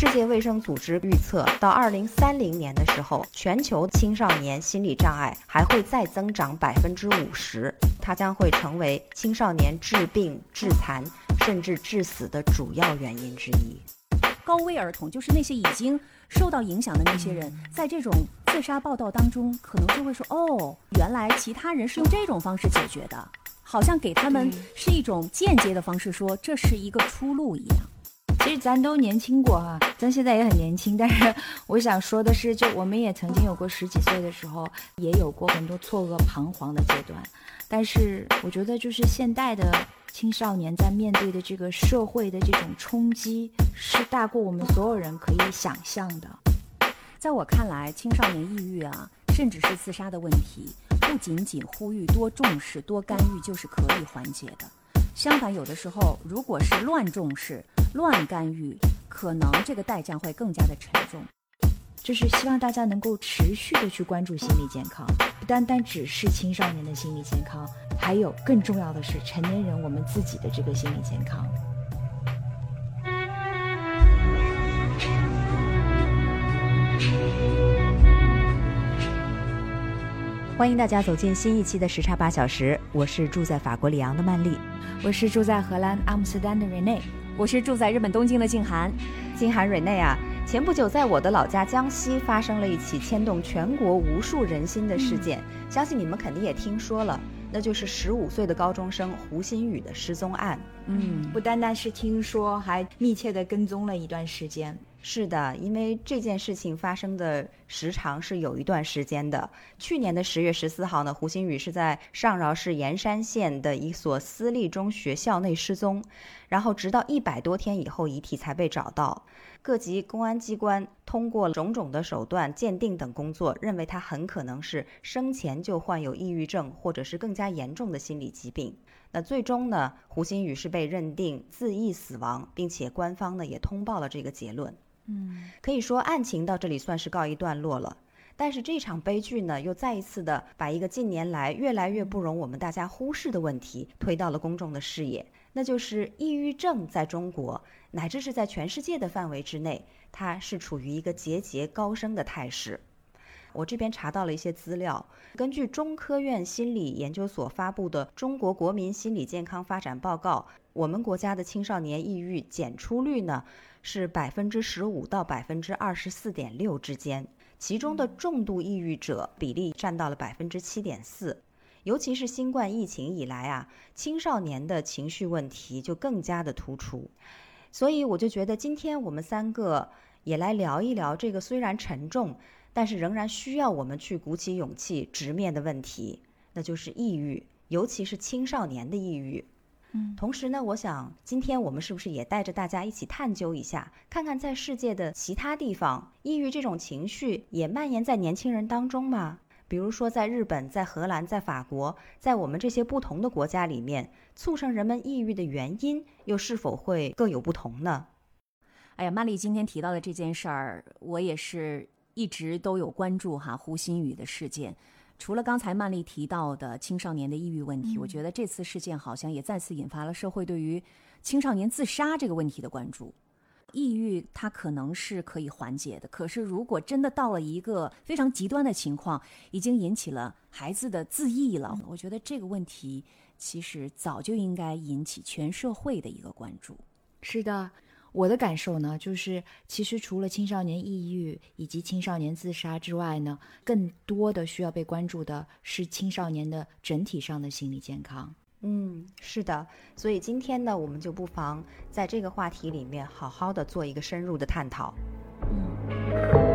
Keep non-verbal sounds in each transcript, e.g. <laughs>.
世界卫生组织预测，到二零三零年的时候，全球青少年心理障碍还会再增长百分之五十，它将会成为青少年致病、致残甚至致死的主要原因之一。高危儿童就是那些已经受到影响的那些人，在这种自杀报道当中，可能就会说：“哦，原来其他人是用这种方式解决的，好像给他们是一种间接的方式，说这是一个出路一样。”其实咱都年轻过哈，咱现在也很年轻。但是 <laughs> 我想说的是，就我们也曾经有过十几岁的时候，也有过很多错愕、彷徨的阶段。但是我觉得，就是现代的青少年在面对的这个社会的这种冲击，是大过我们所有人可以想象的。在我看来，青少年抑郁啊，甚至是自杀的问题，不仅仅呼吁多重视、多干预就是可以缓解的。相反，有的时候如果是乱重视、乱干预，可能这个代价会更加的沉重。就是希望大家能够持续的去关注心理健康，不单单只是青少年的心理健康，还有更重要的是成年人我们自己的这个心理健康。欢迎大家走进新一期的时差八小时，我是住在法国里昂的曼丽，我是住在荷兰阿姆斯特丹的 Rene，我是住在日本东京的静涵。静涵 Rene 啊，前不久在我的老家江西发生了一起牵动全国无数人心的事件，相信你们肯定也听说了，那就是十五岁的高中生胡鑫宇的失踪案。嗯，不单单是听说，还密切的跟踪了一段时间。是的，因为这件事情发生的时长是有一段时间的。去年的十月十四号呢，胡鑫宇是在上饶市盐山县的一所私立中学校内失踪，然后直到一百多天以后，遗体才被找到。各级公安机关通过种种的手段鉴定等工作，认为他很可能是生前就患有抑郁症，或者是更加严重的心理疾病。那最终呢，胡鑫宇是被认定自缢死亡，并且官方呢也通报了这个结论。嗯，可以说案情到这里算是告一段落了。但是这场悲剧呢，又再一次的把一个近年来越来越不容我们大家忽视的问题推到了公众的视野，那就是抑郁症在中国乃至是在全世界的范围之内，它是处于一个节节高升的态势。我这边查到了一些资料，根据中科院心理研究所发布的《中国国民心理健康发展报告》，我们国家的青少年抑郁检出率呢？是百分之十五到百分之二十四点六之间，其中的重度抑郁者比例占到了百分之七点四。尤其是新冠疫情以来啊，青少年的情绪问题就更加的突出。所以我就觉得今天我们三个也来聊一聊这个虽然沉重，但是仍然需要我们去鼓起勇气直面的问题，那就是抑郁，尤其是青少年的抑郁。嗯，同时呢，我想今天我们是不是也带着大家一起探究一下，看看在世界的其他地方，抑郁这种情绪也蔓延在年轻人当中吗？比如说在日本、在荷兰、在法国，在我们这些不同的国家里面，促成人们抑郁的原因又是否会各有不同呢？哎呀，曼丽今天提到的这件事儿，我也是一直都有关注哈，胡鑫宇的事件。除了刚才曼丽提到的青少年的抑郁问题，我觉得这次事件好像也再次引发了社会对于青少年自杀这个问题的关注。抑郁它可能是可以缓解的，可是如果真的到了一个非常极端的情况，已经引起了孩子的自缢了，我觉得这个问题其实早就应该引起全社会的一个关注。是的。我的感受呢，就是其实除了青少年抑郁以及青少年自杀之外呢，更多的需要被关注的是青少年的整体上的心理健康。嗯，是的，所以今天呢，我们就不妨在这个话题里面好好的做一个深入的探讨。嗯。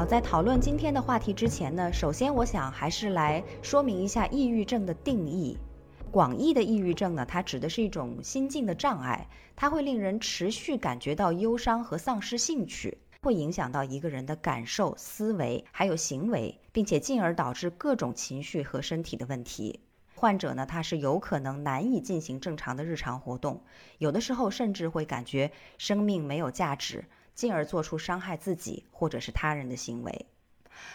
好在讨论今天的话题之前呢，首先我想还是来说明一下抑郁症的定义。广义的抑郁症呢，它指的是一种心境的障碍，它会令人持续感觉到忧伤和丧失兴趣，会影响到一个人的感受、思维还有行为，并且进而导致各种情绪和身体的问题。患者呢，他是有可能难以进行正常的日常活动，有的时候甚至会感觉生命没有价值，进而做出伤害自己或者是他人的行为。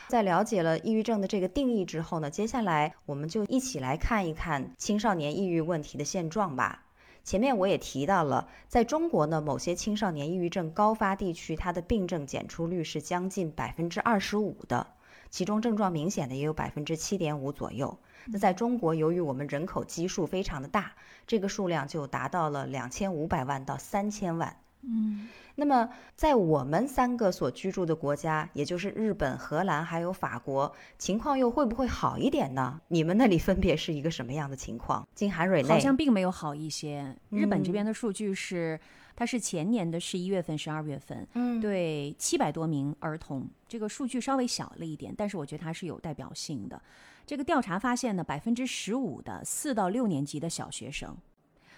在了解了抑郁症的这个定义之后呢，接下来我们就一起来看一看青少年抑郁问题的现状吧。前面我也提到了，在中国呢，某些青少年抑郁症高发地区，它的病症检出率是将近百分之二十五的，其中症状明显的也有百分之七点五左右。那在中国，由于我们人口基数非常的大，这个数量就达到了两千五百万到三千万。嗯，那么在我们三个所居住的国家，也就是日本、荷兰还有法国，情况又会不会好一点呢？你们那里分别是一个什么样的情况？金韩蕊内好像并没有好一些。日本这边的数据是，它是前年的十一月份、十二月份，嗯，对七百多名儿童，这个数据稍微小了一点，但是我觉得它是有代表性的。这个调查发现呢，百分之十五的四到六年级的小学生，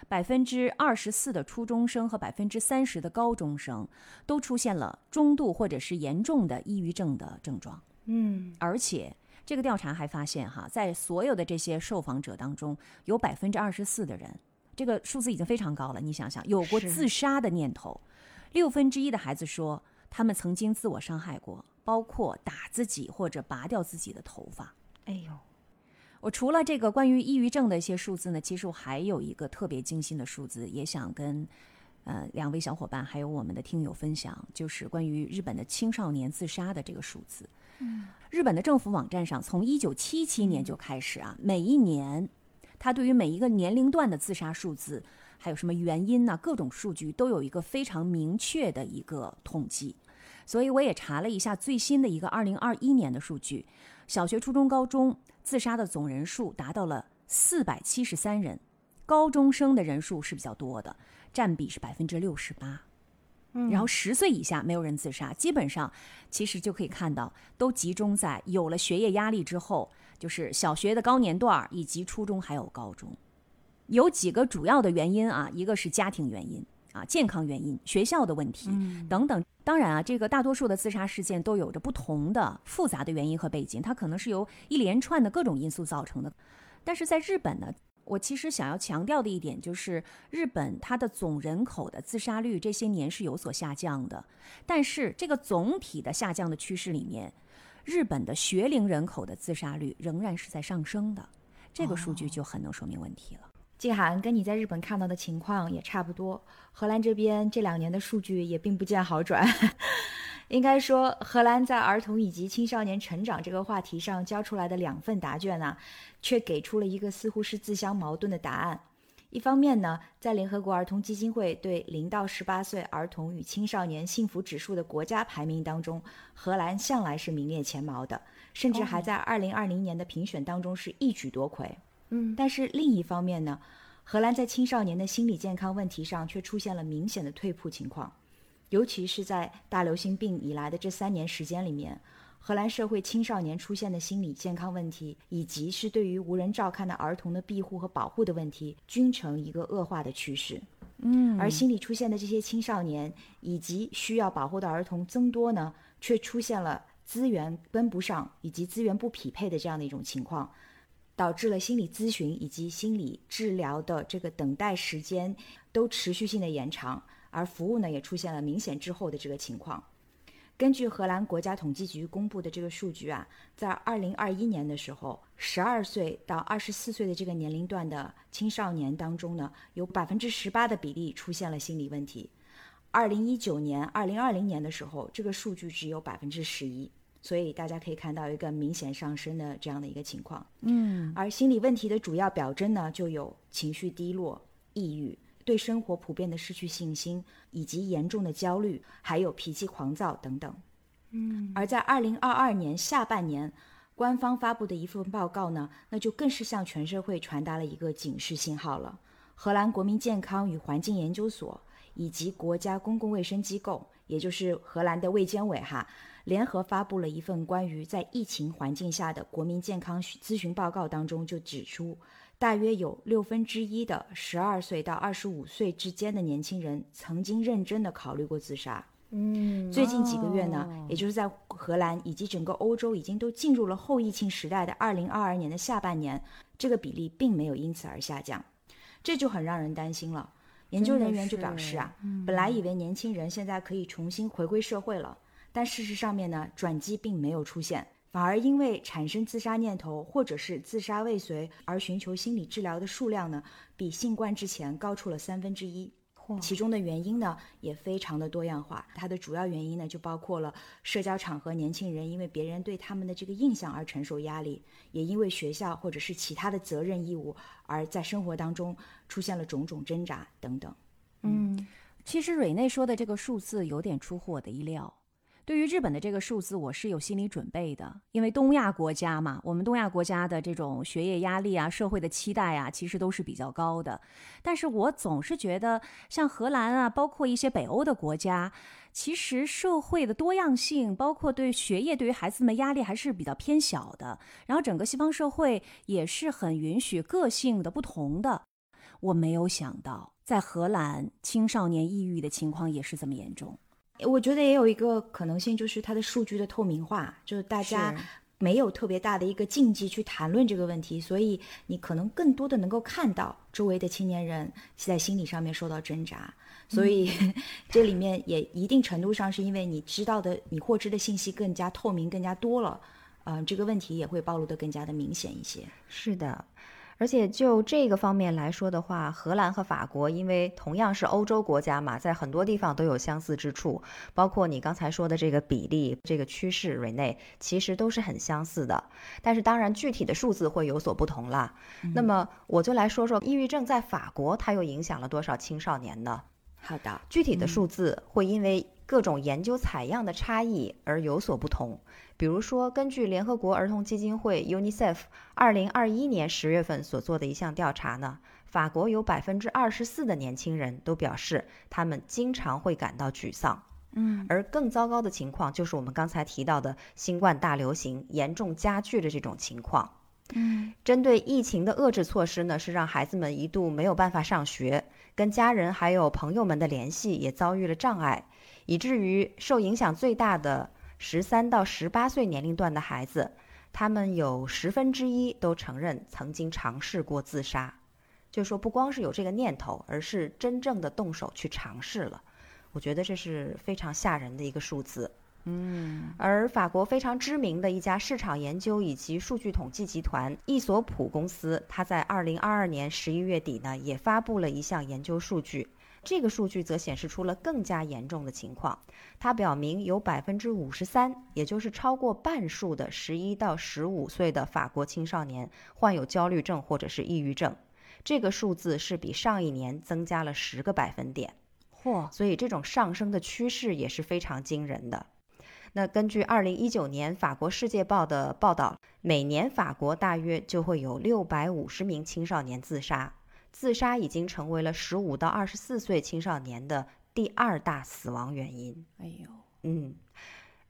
百分之二十四的初中生和百分之三十的高中生，都出现了中度或者是严重的抑郁症的症状。嗯，而且这个调查还发现，哈，在所有的这些受访者当中，有百分之二十四的人，这个数字已经非常高了。你想想，有过自杀的念头，六分之一的孩子说他们曾经自我伤害过，包括打自己或者拔掉自己的头发。哎呦，我除了这个关于抑郁症的一些数字呢，其实我还有一个特别精心的数字，也想跟呃两位小伙伴还有我们的听友分享，就是关于日本的青少年自杀的这个数字。嗯，日本的政府网站上，从一九七七年就开始啊，每一年，它对于每一个年龄段的自杀数字，还有什么原因呢、各种数据都有一个非常明确的一个统计。所以我也查了一下最新的一个二零二一年的数据，小学、初中、高中自杀的总人数达到了四百七十三人，高中生的人数是比较多的，占比是百分之六十八。然后十岁以下没有人自杀，基本上其实就可以看到，都集中在有了学业压力之后，就是小学的高年段以及初中还有高中，有几个主要的原因啊，一个是家庭原因啊，健康原因、学校的问题、等等。当然啊，这个大多数的自杀事件都有着不同的复杂的原因和背景，它可能是由一连串的各种因素造成的。但是在日本呢，我其实想要强调的一点就是，日本它的总人口的自杀率这些年是有所下降的，但是这个总体的下降的趋势里面，日本的学龄人口的自杀率仍然是在上升的，这个数据就很能说明问题了。静涵跟你在日本看到的情况也差不多，荷兰这边这两年的数据也并不见好转。<laughs> 应该说，荷兰在儿童以及青少年成长这个话题上交出来的两份答卷呢、却给出了一个似乎是自相矛盾的答案。一方面呢，在联合国儿童基金会对零到十八岁儿童与青少年幸福指数的国家排名当中，荷兰向来是名列前茅的，甚至还在二零二零年的评选当中是一举夺魁。嗯，但是另一方面呢，荷兰在青少年的心理健康问题上却出现了明显的退步情况，尤其是在大流行病以来的这三年时间里面，荷兰社会青少年出现的心理健康问题，以及是对于无人照看的儿童的庇护和保护的问题，均呈一个恶化的趋势。嗯。而心理出现的这些青少年以及需要保护的儿童增多呢，却出现了资源跟不上以及资源不匹配的这样的一种情况，导致了心理咨询以及心理治疗的这个等待时间都持续性的延长，而服务呢也出现了明显滞后的这个情况。根据荷兰国家统计局公布的这个数据啊，在二零二一年的时候，十二岁到二十四岁的这个年龄段的青少年当中呢，有百分之十八的比例出现了心理问题。二零一九年、二零二零年的时候，这个数据只有百分之十一，所以大家可以看到一个明显上升的这样的一个情况。嗯而心理问题的主要表征呢，就有情绪低落、抑郁、对生活普遍的失去信心，以及严重的焦虑，还有脾气狂躁等等。嗯，而在二零二二年下半年，官方发布的一份报告呢，那就更是向全社会传达了一个警示信号了。荷兰国民健康与环境研究所以及国家公共卫生机构，也就是荷兰的卫健委哈，联合发布了一份关于在疫情环境下的国民健康咨询报告当中，就指出，大约有六分之一的十二岁到二十五岁之间的年轻人曾经认真的考虑过自杀。嗯，最近几个月呢，哦也就是在荷兰以及整个欧洲已经都进入了后疫情时代的二零二二年的下半年，这个比例并没有因此而下降，这就很让人担心了。研究人员就表示啊，本来以为年轻人现在可以重新回归社会了，但事实上面呢，转机并没有出现，反而因为产生自杀念头或者是自杀未遂而寻求心理治疗的数量呢，比新冠之前高出了三分之一。其中的原因呢也非常的多样化，它的主要原因呢就包括了社交场合年轻人因为别人对他们的这个印象而承受压力，也因为学校或者是其他的责任义务而在生活当中出现了种种挣扎等等。嗯，其实蕊内说的这个数字有点出乎我的意料。对于日本的这个数字，我是有心理准备的，因为东亚国家嘛，我们东亚国家的这种学业压力啊、社会的期待啊，其实都是比较高的。但是我总是觉得，像荷兰啊，包括一些北欧的国家，其实社会的多样性，包括对学业对于孩子们压力还是比较偏小的。然后整个西方社会也是很允许个性的不同的。我没有想到，在荷兰青少年抑郁的情况也是这么严重。我觉得也有一个可能性，就是它的数据的透明化，就是大家没有特别大的一个禁忌去谈论这个问题，所以你可能更多的能够看到周围的青年人在心理上面受到挣扎，所以 <laughs> 这里面也一定程度上是因为你知道的、你获知的信息更加透明、更加多了，嗯、这个问题也会暴露的更加的明显一些。是的，而且就这个方面来说的话，荷兰和法国因为同样是欧洲国家嘛，在很多地方都有相似之处，包括你刚才说的这个比例、这个趋势，瑞内其实都是很相似的。但是当然，具体的数字会有所不同啦。那么我就来说说抑郁症在法国它又影响了多少青少年呢？好的，具体的数字会因为各种研究采样的差异而有所不同。比如说，根据联合国儿童基金会 UNICEF 二零二一年十月份所做的一项调查呢，法国有百分之二十四的年轻人都表示他们经常会感到沮丧。嗯，而更糟糕的情况就是我们刚才提到的新冠大流行严重加剧的这种情况。嗯，针对疫情的遏制措施呢，是让孩子们一度没有办法上学，跟家人还有朋友们的联系也遭遇了障碍，以至于受影响最大的十三到十八岁年龄段的孩子，他们有十分之一都承认曾经尝试过自杀，就说不光是有这个念头，而是真正的动手去尝试了。我觉得这是非常吓人的一个数字。嗯，而法国非常知名的一家市场研究以及数据统计集团易索普公司，它在二零二二年十一月底呢，也发布了一项研究数据。这个数据则显示出了更加严重的情况。它表明有百分之五十三，也就是超过半数的十一到十五岁的法国青少年患有焦虑症或者是抑郁症。这个数字是比上一年增加了十个百分点。嚯，所以这种上升的趋势也是非常惊人的。那根据二零一九年法国《世界报》的报道，每年法国大约就会有六百五十名青少年自杀，自杀已经成为了十五到二十四岁青少年的第二大死亡原因。哎呦，嗯，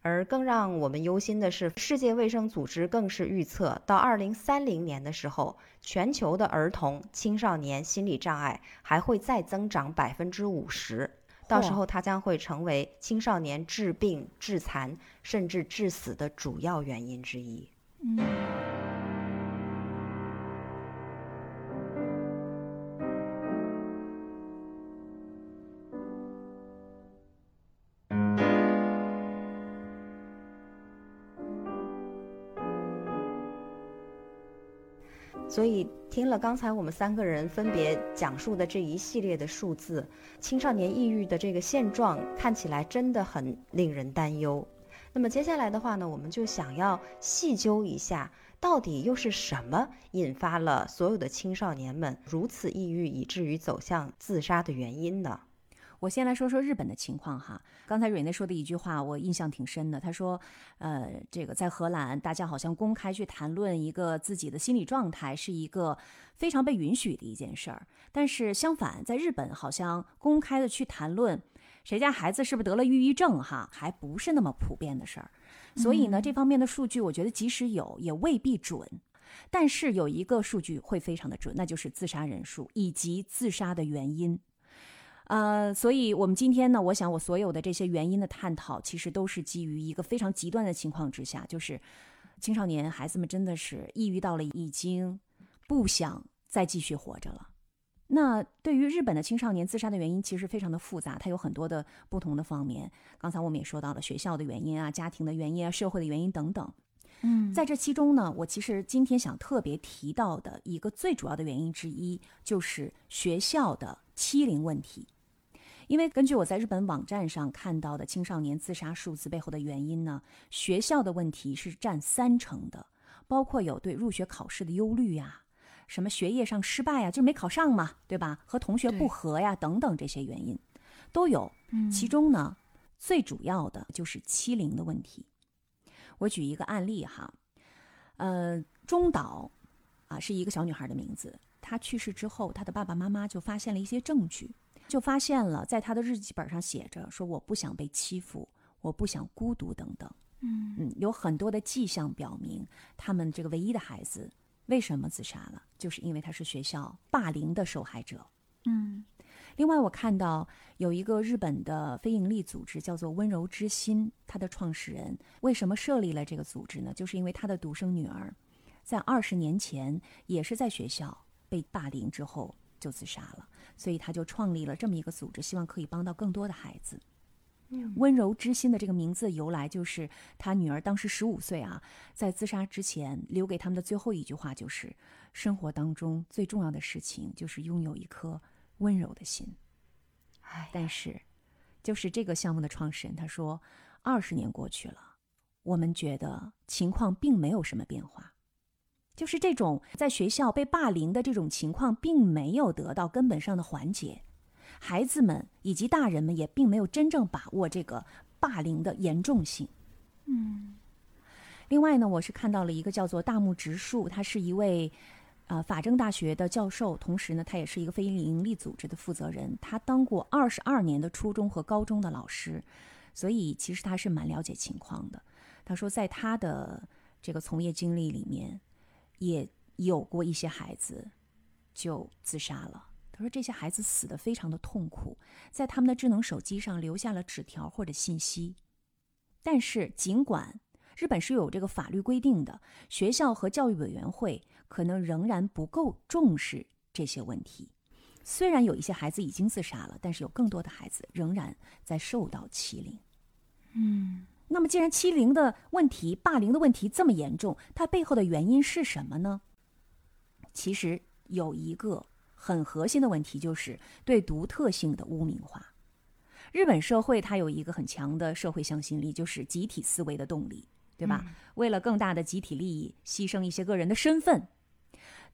而更让我们忧心的是，世界卫生组织更是预测，到二零三零年的时候，全球的儿童、青少年心理障碍还会再增长百分之五十。到时候，它将会成为青少年致病、致残甚至致死的主要原因之一。嗯，所以，听了刚才我们三个人分别讲述的这一系列的数字，青少年抑郁的这个现状看起来真的很令人担忧。那么接下来的话呢，我们就想要细究一下，到底又是什么引发了所有的青少年们如此抑郁，以至于走向自杀的原因呢？我先来说说日本的情况哈。刚才蕊内说的一句话，我印象挺深的。他说，呃，这个在荷兰，大家好像公开去谈论一个自己的心理状态，是一个非常被允许的一件事儿。但是相反，在日本，好像公开的去谈论谁家孩子是不是得了抑郁症，哈，还不是那么普遍的事儿。所以呢，这方面的数据，我觉得即使有，也未必准。但是有一个数据会非常的准，那就是自杀人数以及自杀的原因。呃，所以我们今天呢，我想我所有的这些原因的探讨，其实都是基于一个非常极端的情况之下，就是青少年孩子们真的是抑郁到了已经不想再继续活着了。那对于日本的青少年自杀的原因，其实非常的复杂，它有很多的不同的方面。刚才我们也说到了学校的原因啊、家庭的原因啊、社会的原因等等。嗯，在这其中呢，我其实今天想特别提到的一个最主要的原因之一，就是学校的欺凌问题。因为根据我在日本网站上看到的青少年自杀数字背后的原因呢，学校的问题是占三成的，包括有对入学考试的忧虑呀。什么学业上失败呀，就没考上嘛，对吧？和同学不和呀，等等这些原因都有。其中呢，最主要的就是欺凌的问题。我举一个案例哈，呃，中岛啊是一个小女孩的名字。她去世之后，她的爸爸妈妈就发现了一些证据，就发现了在他的日记本上写着说：“我不想被欺负，我不想孤独，等等。”嗯嗯，有很多的迹象表明，他们这个唯一的孩子。为什么自杀了？就是因为他是学校霸凌的受害者。嗯，另外我看到有一个日本的非营利组织叫做“温柔之心”，它的创始人为什么设立了这个组织呢？就是因为他的独生女儿在二十年前也是在学校被霸凌之后就自杀了，所以他就创立了这么一个组织，希望可以帮到更多的孩子。温柔之心的这个名字由来，就是他女儿当时十五岁啊，在自杀之前留给他们的最后一句话就是：生活当中最重要的事情就是拥有一颗温柔的心。哎，但是，就是这个项目的创始人他说，二十年过去了，我们觉得情况并没有什么变化，就是这种在学校被霸凌的这种情况并没有得到根本上的缓解。孩子们以及大人们也并没有真正把握这个霸凌的严重性。嗯，另外呢，我是看到了一个叫做大木直树，他是一位呃法政大学的教授，同时呢，他也是一个非营利组织的负责人。他当过二十二年的初中和高中的老师，所以其实他是蛮了解情况的。他说，在他的这个从业经历里面，也有过一些孩子就自杀了。他说：“这些孩子死的非常的痛苦，在他们的智能手机上留下了纸条或者信息。但是，尽管日本是有这个法律规定的，学校和教育委员会可能仍然不够重视这些问题。虽然有一些孩子已经自杀了，但是有更多的孩子仍然在受到欺凌。嗯，那么，既然欺凌的问题、霸凌的问题这么严重，它背后的原因是什么呢？其实有一个。”很核心的问题就是对独特性的污名化。日本社会它有一个很强的社会向心力，就是集体思维的动力，对吧？为了更大的集体利益，牺牲一些个人的身份，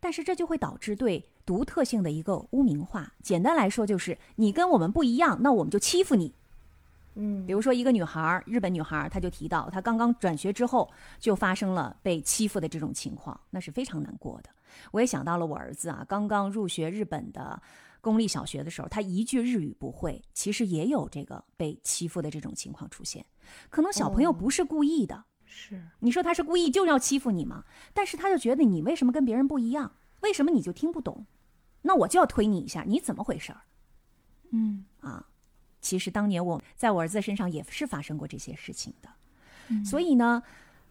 但是这就会导致对独特性的一个污名化。简单来说，就是你跟我们不一样，那我们就欺负你。嗯，比如说一个女孩，日本女孩，她就提到她刚刚转学之后就发生了被欺负的这种情况，那是非常难过的。我也想到了我儿子啊，刚刚入学日本的公立小学的时候，他一句日语不会，其实也有这个被欺负的这种情况出现。可能小朋友不是故意的，是你说他是故意就要欺负你吗？但是他就觉得你为什么跟别人不一样？为什么你就听不懂？那我就要推你一下，你怎么回事儿？嗯啊，其实当年我在我儿子身上也是发生过这些事情的，嗯所以呢。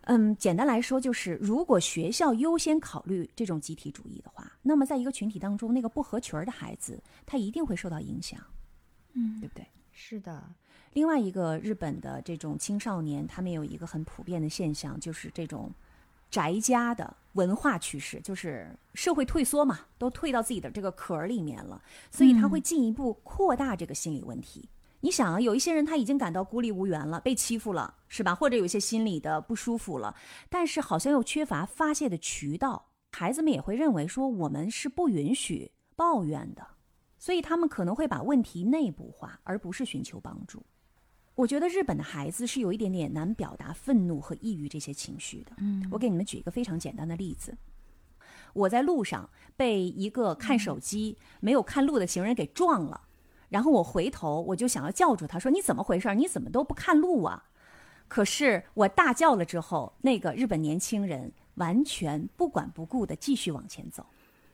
嗯，简单来说就是，如果学校优先考虑这种集体主义的话，那么在一个群体当中，那个不合群儿的孩子，他一定会受到影响，嗯，对不对？是的。另外一个日本的这种青少年，他们有一个很普遍的现象，就是这种宅家的文化趋势，就是社会退缩嘛，都退到自己的这个壳儿里面了，所以他会进一步扩大这个心理问题。你想啊，有一些人他已经感到孤立无援了，被欺负了，是吧？或者有一些心理的不舒服了，但是好像又缺乏发泄的渠道。孩子们也会认为说，我们是不允许抱怨的，所以他们可能会把问题内部化，而不是寻求帮助。我觉得日本的孩子是有一点点难表达愤怒和抑郁这些情绪的。嗯，我给你们举一个非常简单的例子：我在路上被一个看手机没有看路的行人给撞了。然后我回头，我就想要叫住他，说：“你怎么回事？你怎么都不看路啊？”可是我大叫了之后，那个日本年轻人完全不管不顾的继续往前走。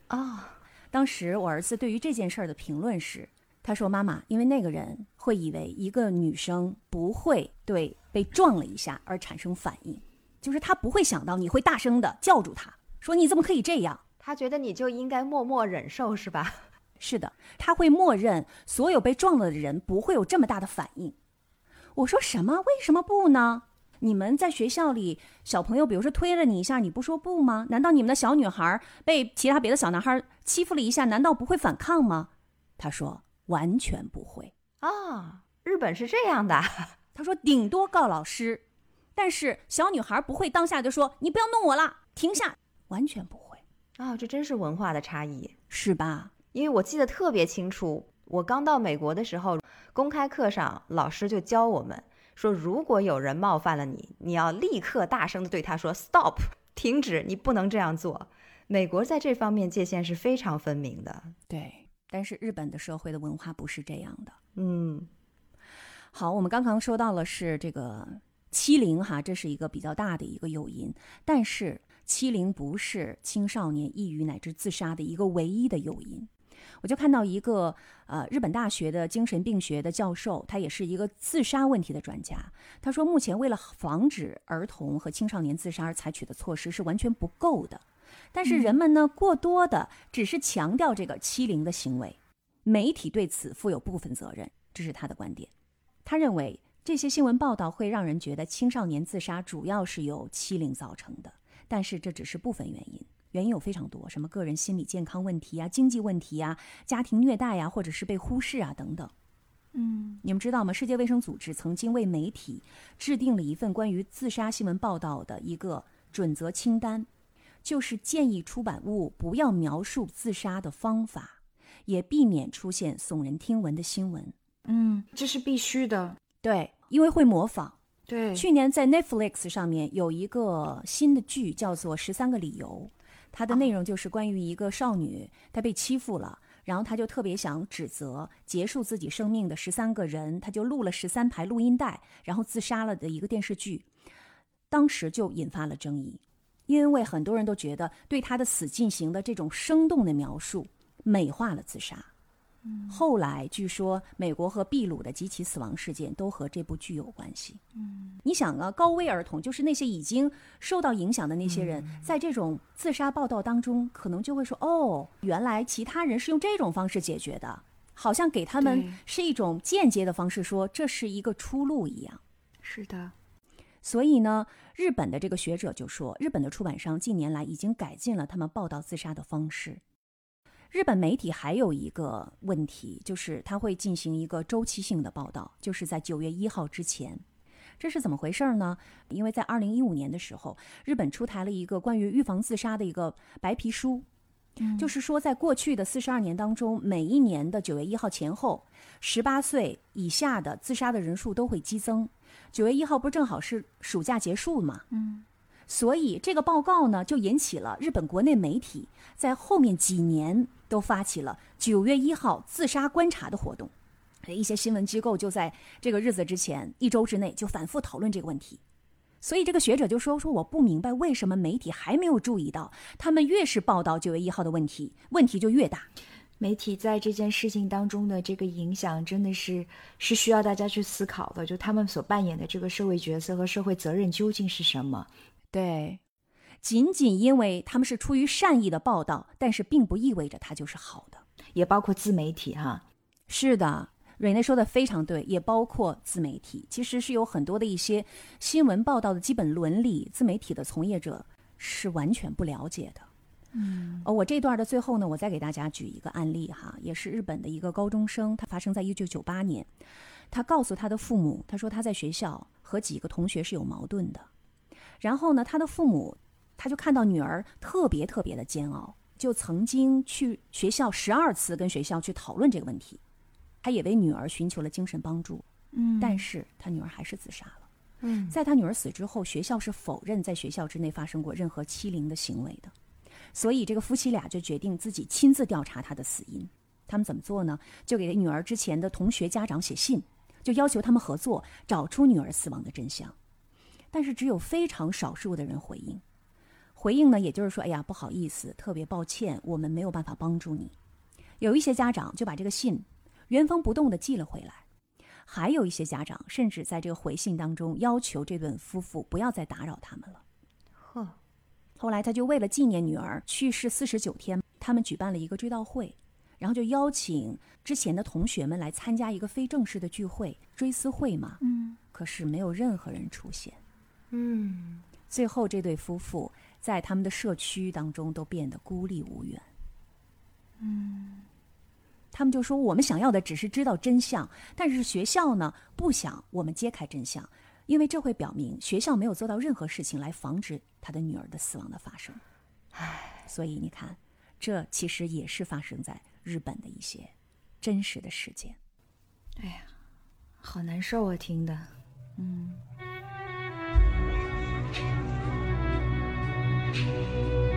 啊，当时我儿子对于这件事儿的评论是，他说：“妈妈，因为那个人会以为一个女生不会对被撞了一下而产生反应，就是他不会想到你会大声的叫住他，说你怎么可以这样？他觉得你就应该默默忍受，是吧？是的，他会默认所有被撞了的人不会有这么大的反应。我说什么？为什么不呢？你们在学校里，小朋友比如说推了你一下，你不说不吗？难道你们的小女孩被其他别的小男孩欺负了一下，难道不会反抗吗？他说完全不会。啊，日本是这样的。<laughs> 他说顶多告老师，但是小女孩不会当下就说你不要弄我了，停下，完全不会。啊，这真是文化的差异。是吧？因为我记得特别清楚，我刚到美国的时候，公开课上老师就教我们说，如果有人冒犯了你，你要立刻大声的对他说 “stop”，停止，你不能这样做。美国在这方面界限是非常分明的。对，但是日本的社会的文化不是这样的。嗯，好，我们刚刚说到了是这个欺凌哈，这是一个比较大的一个诱因，但是欺凌不是青少年抑郁乃至自杀的一个唯一的诱因。我就看到一个呃日本大学的精神病学的教授，他也是一个自杀问题的专家。他说，目前为了防止儿童和青少年自杀而采取的措施是完全不够的，但是人们呢过多的只是强调这个欺凌的行为，媒体对此负有部分责任，这是他的观点。他认为这些新闻报道会让人觉得青少年自杀主要是由欺凌造成的，但是这只是部分原因。原因有非常多，什么个人心理健康问题啊、经济问题啊、家庭虐待呀，或者是被忽视啊等等。嗯，你们知道吗？世界卫生组织曾经为媒体制定了一份关于自杀新闻报道的一个准则清单，就是建议出版物不要描述自杀的方法，也避免出现耸人听闻的新闻。嗯，这是必须的。对，因为会模仿。对，去年在 Netflix 上面有一个新的剧，叫做《十三个理由》。它的内容就是关于一个少女，她被欺负了，然后她就特别想指责结束自己生命的十三个人，她就录了十三排录音带，然后自杀了的一个电视剧，当时就引发了争议，因为很多人都觉得对她的死进行的这种生动的描述美化了自杀。后来据说美国和秘鲁的几起死亡事件都和这部剧有关系。嗯，你想啊，高危儿童就是那些已经受到影响的那些人，在这种自杀报道当中，可能就会说：“哦，原来其他人是用这种方式解决的，好像给他们是一种间接的方式，说这是一个出路一样。”是的，所以呢，日本的这个学者就说，日本的出版商近年来已经改进了他们报道自杀的方式。日本媒体还有一个问题，就是它会进行一个周期性的报道，就是在九月一号之前。这是怎么回事呢？因为在二零一五年的时候，日本出台了一个关于预防自杀的一个白皮书，就是说，在过去的四十二年当中，每一年的九月一号前后，十八岁以下的自杀的人数都会激增。九月一号不是正好是暑假结束嘛？嗯，所以这个报告呢，就引起了日本国内媒体在后面几年都发起了九月一号自杀观察的活动。一些新闻机构就在这个日子之前一周之内就反复讨论这个问题。所以这个学者就说：“说我不明白为什么媒体还没有注意到，他们越是报道九月一号的问题，问题就越大。媒体在这件事情当中的这个影响，真的是是需要大家去思考的。就他们所扮演的这个社会角色和社会责任究竟是什么？对，仅仅因为他们是出于善意的报道，但是并不意味着它就是好的。也包括自媒体哈。是的，蕊内说的非常对，也包括自媒体。其实是有很多的一些新闻报道的基本伦理，自媒体的从业者是完全不了解的。嗯，呃，我这段的最后呢，我再给大家举一个案例哈，也是日本的一个高中生，他发生在一九九八年。他告诉他的父母，他说他在学校和几个同学是有矛盾的。然后呢，他的父母他就看到女儿特别特别的煎熬，就曾经去学校十二次跟学校去讨论这个问题，他也为女儿寻求了精神帮助，嗯但是他女儿还是自杀了。嗯在他女儿死之后，学校是否认在学校之内发生过任何欺凌的行为的，所以这个夫妻俩就决定自己亲自调查他的死因。他们怎么做呢？就给女儿之前的同学家长写信，就要求他们合作找出女儿死亡的真相。但是只有非常少数的人回应，回应呢，也就是说，哎呀，不好意思，特别抱歉，我们没有办法帮助你。有一些家长就把这个信原封不动的寄了回来，还有一些家长甚至在这个回信当中要求这对夫妇不要再打扰他们了。呵，后来他就为了纪念女儿去世四十九天，他们举办了一个追悼会，然后就邀请之前的同学们来参加一个非正式的聚会，追思会嘛。嗯，可是没有任何人出现。嗯，最后这对夫妇在他们的社区当中都变得孤立无援。嗯，他们就说：“我们想要的只是知道真相，但是学校呢不想我们揭开真相，因为这会表明学校没有做到任何事情来防止他的女儿的死亡的发生。”唉，所以你看，这其实也是发生在日本的一些真实的事件。哎呀，好难受啊，听的。嗯。Música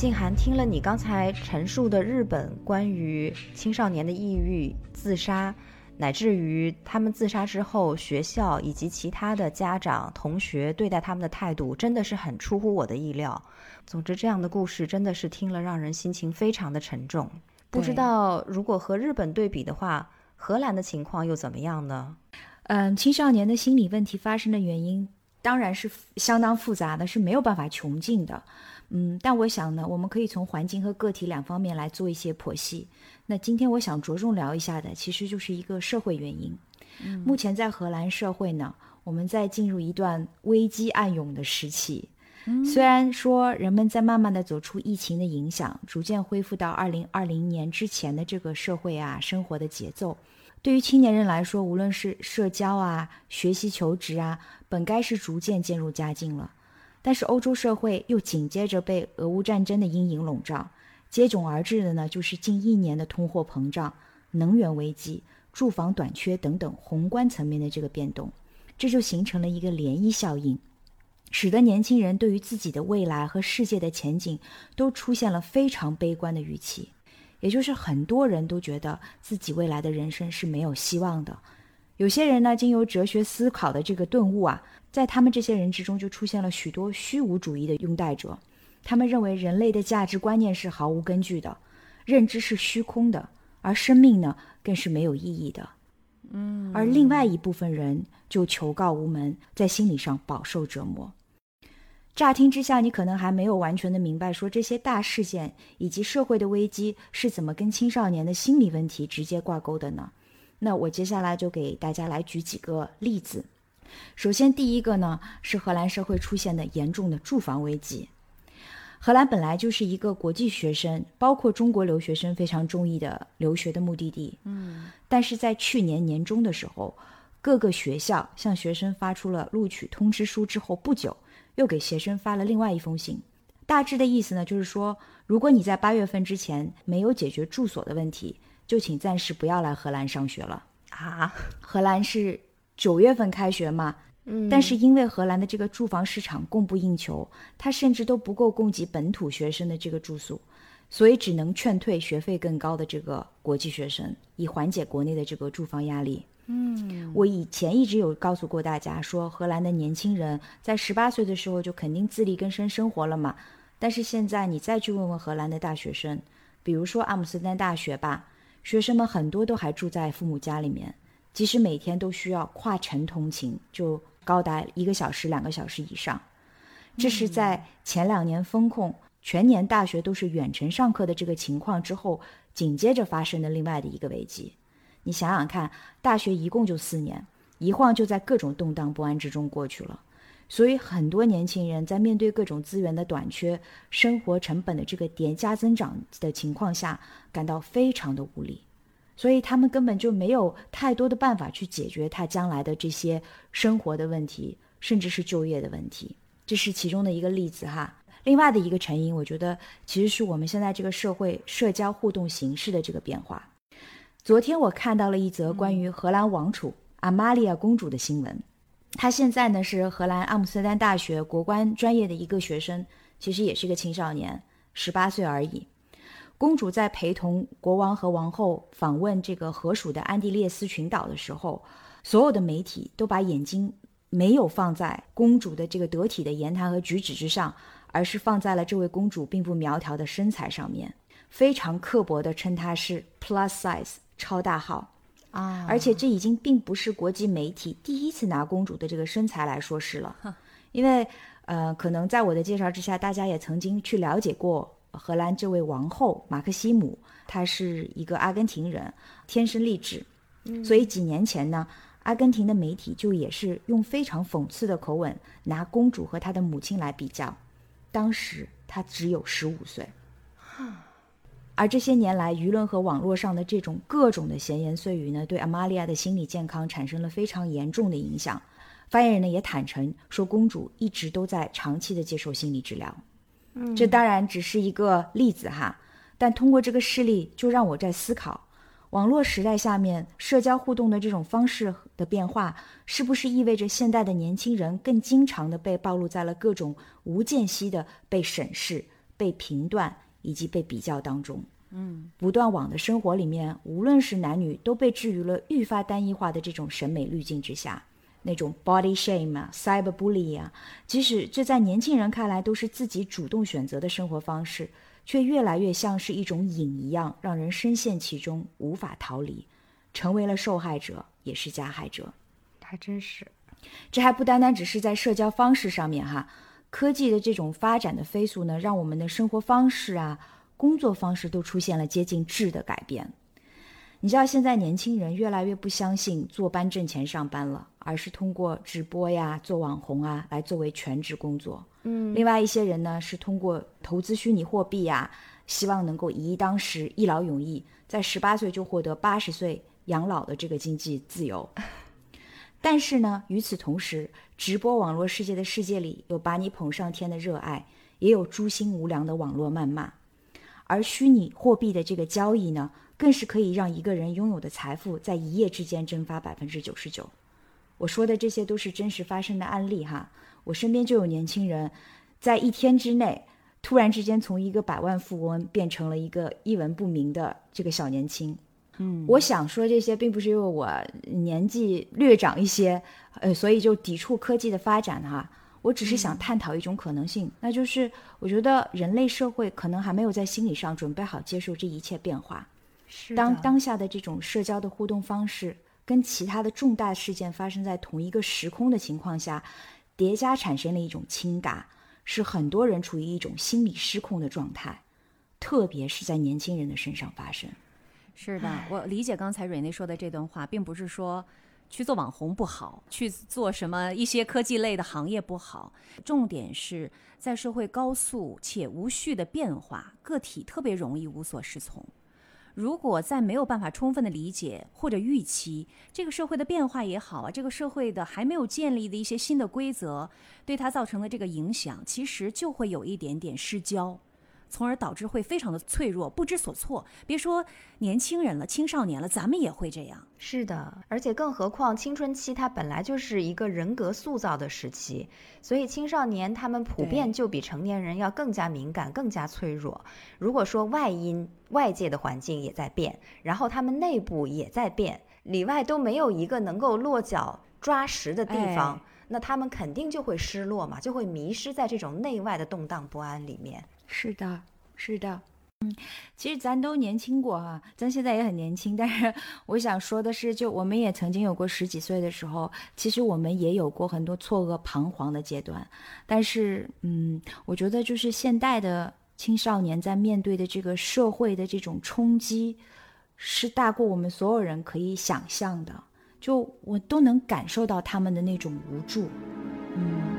静涵听了你刚才陈述的日本关于青少年的抑郁、自杀，乃至于他们自杀之后，学校以及其他的家长、同学对待他们的态度，真的是很出乎我的意料。总之，这样的故事真的是听了让人心情非常的沉重。不知道如果和日本对比的话，荷兰的情况又怎么样呢？嗯，青少年的心理问题发生的原因当然是相当复杂的，是没有办法穷尽的。嗯，但我想呢，我们可以从环境和个体两方面来做一些剖析。那今天我想着重聊一下的，其实就是一个社会原因。目前在荷兰社会呢，我们在进入一段危机暗涌的时期。虽然说人们在慢慢的走出疫情的影响，逐渐恢复到二零二零年之前的这个社会啊生活的节奏，对于青年人来说，无论是社交啊、学习求职啊，本该是逐渐渐入佳境了。但是欧洲社会又紧接着被俄乌战争的阴影笼罩，接踵而至的呢，就是近一年的通货膨胀、能源危机、住房短缺等等宏观层面的这个变动，这就形成了一个涟漪效应，使得年轻人对于自己的未来和世界的前景都出现了非常悲观的预期。也就是很多人都觉得自己未来的人生是没有希望的。有些人呢，经由哲学思考的这个顿悟啊，在他们这些人之中就出现了许多虚无主义的拥戴者。他们认为人类的价值观念是毫无根据的，认知是虚空的，而生命呢更是没有意义的。嗯，而另外一部分人就求告无门，在心理上饱受折磨。乍听之下，你可能还没有完全的明白，说这些大事件以及社会的危机是怎么跟青少年的心理问题直接挂钩的呢？那我接下来就给大家来举几个例子。首先，第一个呢是荷兰社会出现的严重的住房危机。荷兰本来就是一个国际学生，包括中国留学生非常中意的留学的目的地。嗯，但是在去年年中的时候，各个学校向学生发出了录取通知书之后不久，又给学生发了另外一封信。大致的意思呢，就是说，如果你在八月份之前没有解决住所的问题，就请暂时不要来荷兰上学了。啊，荷兰是九月份开学嘛，嗯但是因为荷兰的这个住房市场供不应求，它甚至都不够供给本土学生的这个住宿，所以只能劝退学费更高的这个国际学生，以缓解国内的这个住房压力。嗯，我以前一直有告诉过大家说，荷兰的年轻人在十八岁的时候就肯定自力更生生活了嘛。但是现在你再去问问荷兰的大学生，比如说阿姆斯特丹大学吧，学生们很多都还住在父母家里面，即使每天都需要跨城通勤，就高达一个小时、两个小时以上。这是在前两年封控、全年大学都是远程上课的这个情况之后，紧接着发生的另外的一个危机。你想想看，大学一共就四年，一晃就在各种动荡不安之中过去了。所以，很多年轻人在面对各种资源的短缺、生活成本的这个叠加增长的情况下，感到非常的无力。所以，他们根本就没有太多的办法去解决他将来的这些生活的问题，甚至是就业的问题。这是其中的一个例子哈。另外的一个成因，我觉得其实是我们现在这个社会社交互动形式的这个变化。昨天我看到了一则关于荷兰王储阿玛利亚公主的新闻，她现在呢是荷兰阿姆斯特丹大学国关专业的一个学生，其实也是个青少年，十八岁而已。公主在陪同国王和王后访问这个河属的安地列斯群岛的时候，所有的媒体都把眼睛没有放在公主的这个得体的言谈和举止之上，而是放在了这位公主并不苗条的身材上面，非常刻薄地称她是 plus size 超大号啊。而且这已经并不是国际媒体第一次拿公主的这个身材来说事了，因为呃，可能在我的介绍之下，大家也曾经去了解过荷兰这位王后马克西姆，她是一个阿根廷人，天生丽质，所以几年前呢，阿根廷的媒体就也是用非常讽刺的口吻拿公主和她的母亲来比较，当时她只有十五岁。而这些年来，舆论和网络上的这种各种的闲言碎语呢，对阿玛利亚的心理健康产生了非常严重的影响。发言人呢也坦诚说，公主一直都在长期的接受心理治疗。嗯，这当然只是一个例子哈，但通过这个事例，就让我在思考，网络时代下面社交互动的这种方式的变化，是不是意味着现代的年轻人更经常的被暴露在了各种无间隙的被审视、被评断以及被比较当中？嗯，不断网的生活里面，无论是男女，都被置于了愈发单一化的这种审美滤镜之下。那种 body shame 啊，cyberbully 啊，即使这在年轻人看来都是自己主动选择的生活方式，却越来越像是一种瘾一样，让人深陷其中，无法逃离，成为了受害者，也是加害者。还真是。这还不单单只是在社交方式上面哈，科技的这种发展的飞速呢，让我们的生活方式啊、工作方式都出现了接近质的改变。你知道现在年轻人越来越不相信坐班挣钱上班了，而是通过直播呀、做网红啊来作为全职工作。嗯，另外一些人呢是通过投资虚拟货币呀，希望能够以一当十、一劳永逸，在十八岁就获得八十岁养老的这个经济自由。<laughs> 但是呢，与此同时，直播网络世界的世界里有把你捧上天的热爱，也有诛心无良的网络谩骂。而虚拟货币的这个交易呢，更是可以让一个人拥有的财富在一夜之间蒸发百分之九十九。我说的这些都是真实发生的案例哈，我身边就有年轻人，在一天之内突然之间从一个百万富翁变成了一个一文不名的这个小年轻。嗯，我想说这些，并不是因为我年纪略长一些，呃，所以就抵触科技的发展哈。我只是想探讨一种可能性，那就是我觉得人类社会可能还没有在心理上准备好接受这一切变化。是当当下的这种社交的互动方式跟其他的重大事件发生在同一个时空的情况下，叠加产生了一种轻尬，使很多人处于一种心理失控的状态，特别是在年轻人的身上发生。是的，我理解刚才蕊内说的这段话，并不是说去做网红不好，去做什么一些科技类的行业不好。重点是在社会高速且无序的变化，个体特别容易无所适从。如果在没有办法充分的理解或者预期这个社会的变化也好啊，这个社会的还没有建立的一些新的规则，对它造成的这个影响，其实就会有一点点失焦。从而导致会非常的脆弱，不知所措。别说年轻人了，青少年了，咱们也会这样。是的，而且更何况青春期它本来就是一个人格塑造的时期，所以青少年他们普遍就比成年人要更加敏感、更加脆弱。如果说外因外界的环境也在变，然后他们内部也在变，里外都没有一个能够落脚抓实的地方，哎那他们肯定就会失落嘛，就会迷失在这种内外的动荡不安里面。是的，是的，嗯，其实咱都年轻过哈、咱现在也很年轻，但是我想说的是，就我们也曾经有过十几岁的时候，其实我们也有过很多错愕、彷徨的阶段，但是，嗯，我觉得就是现代的青少年在面对的这个社会的这种冲击，是大过我们所有人可以想象的，就我都能感受到他们的那种无助，嗯。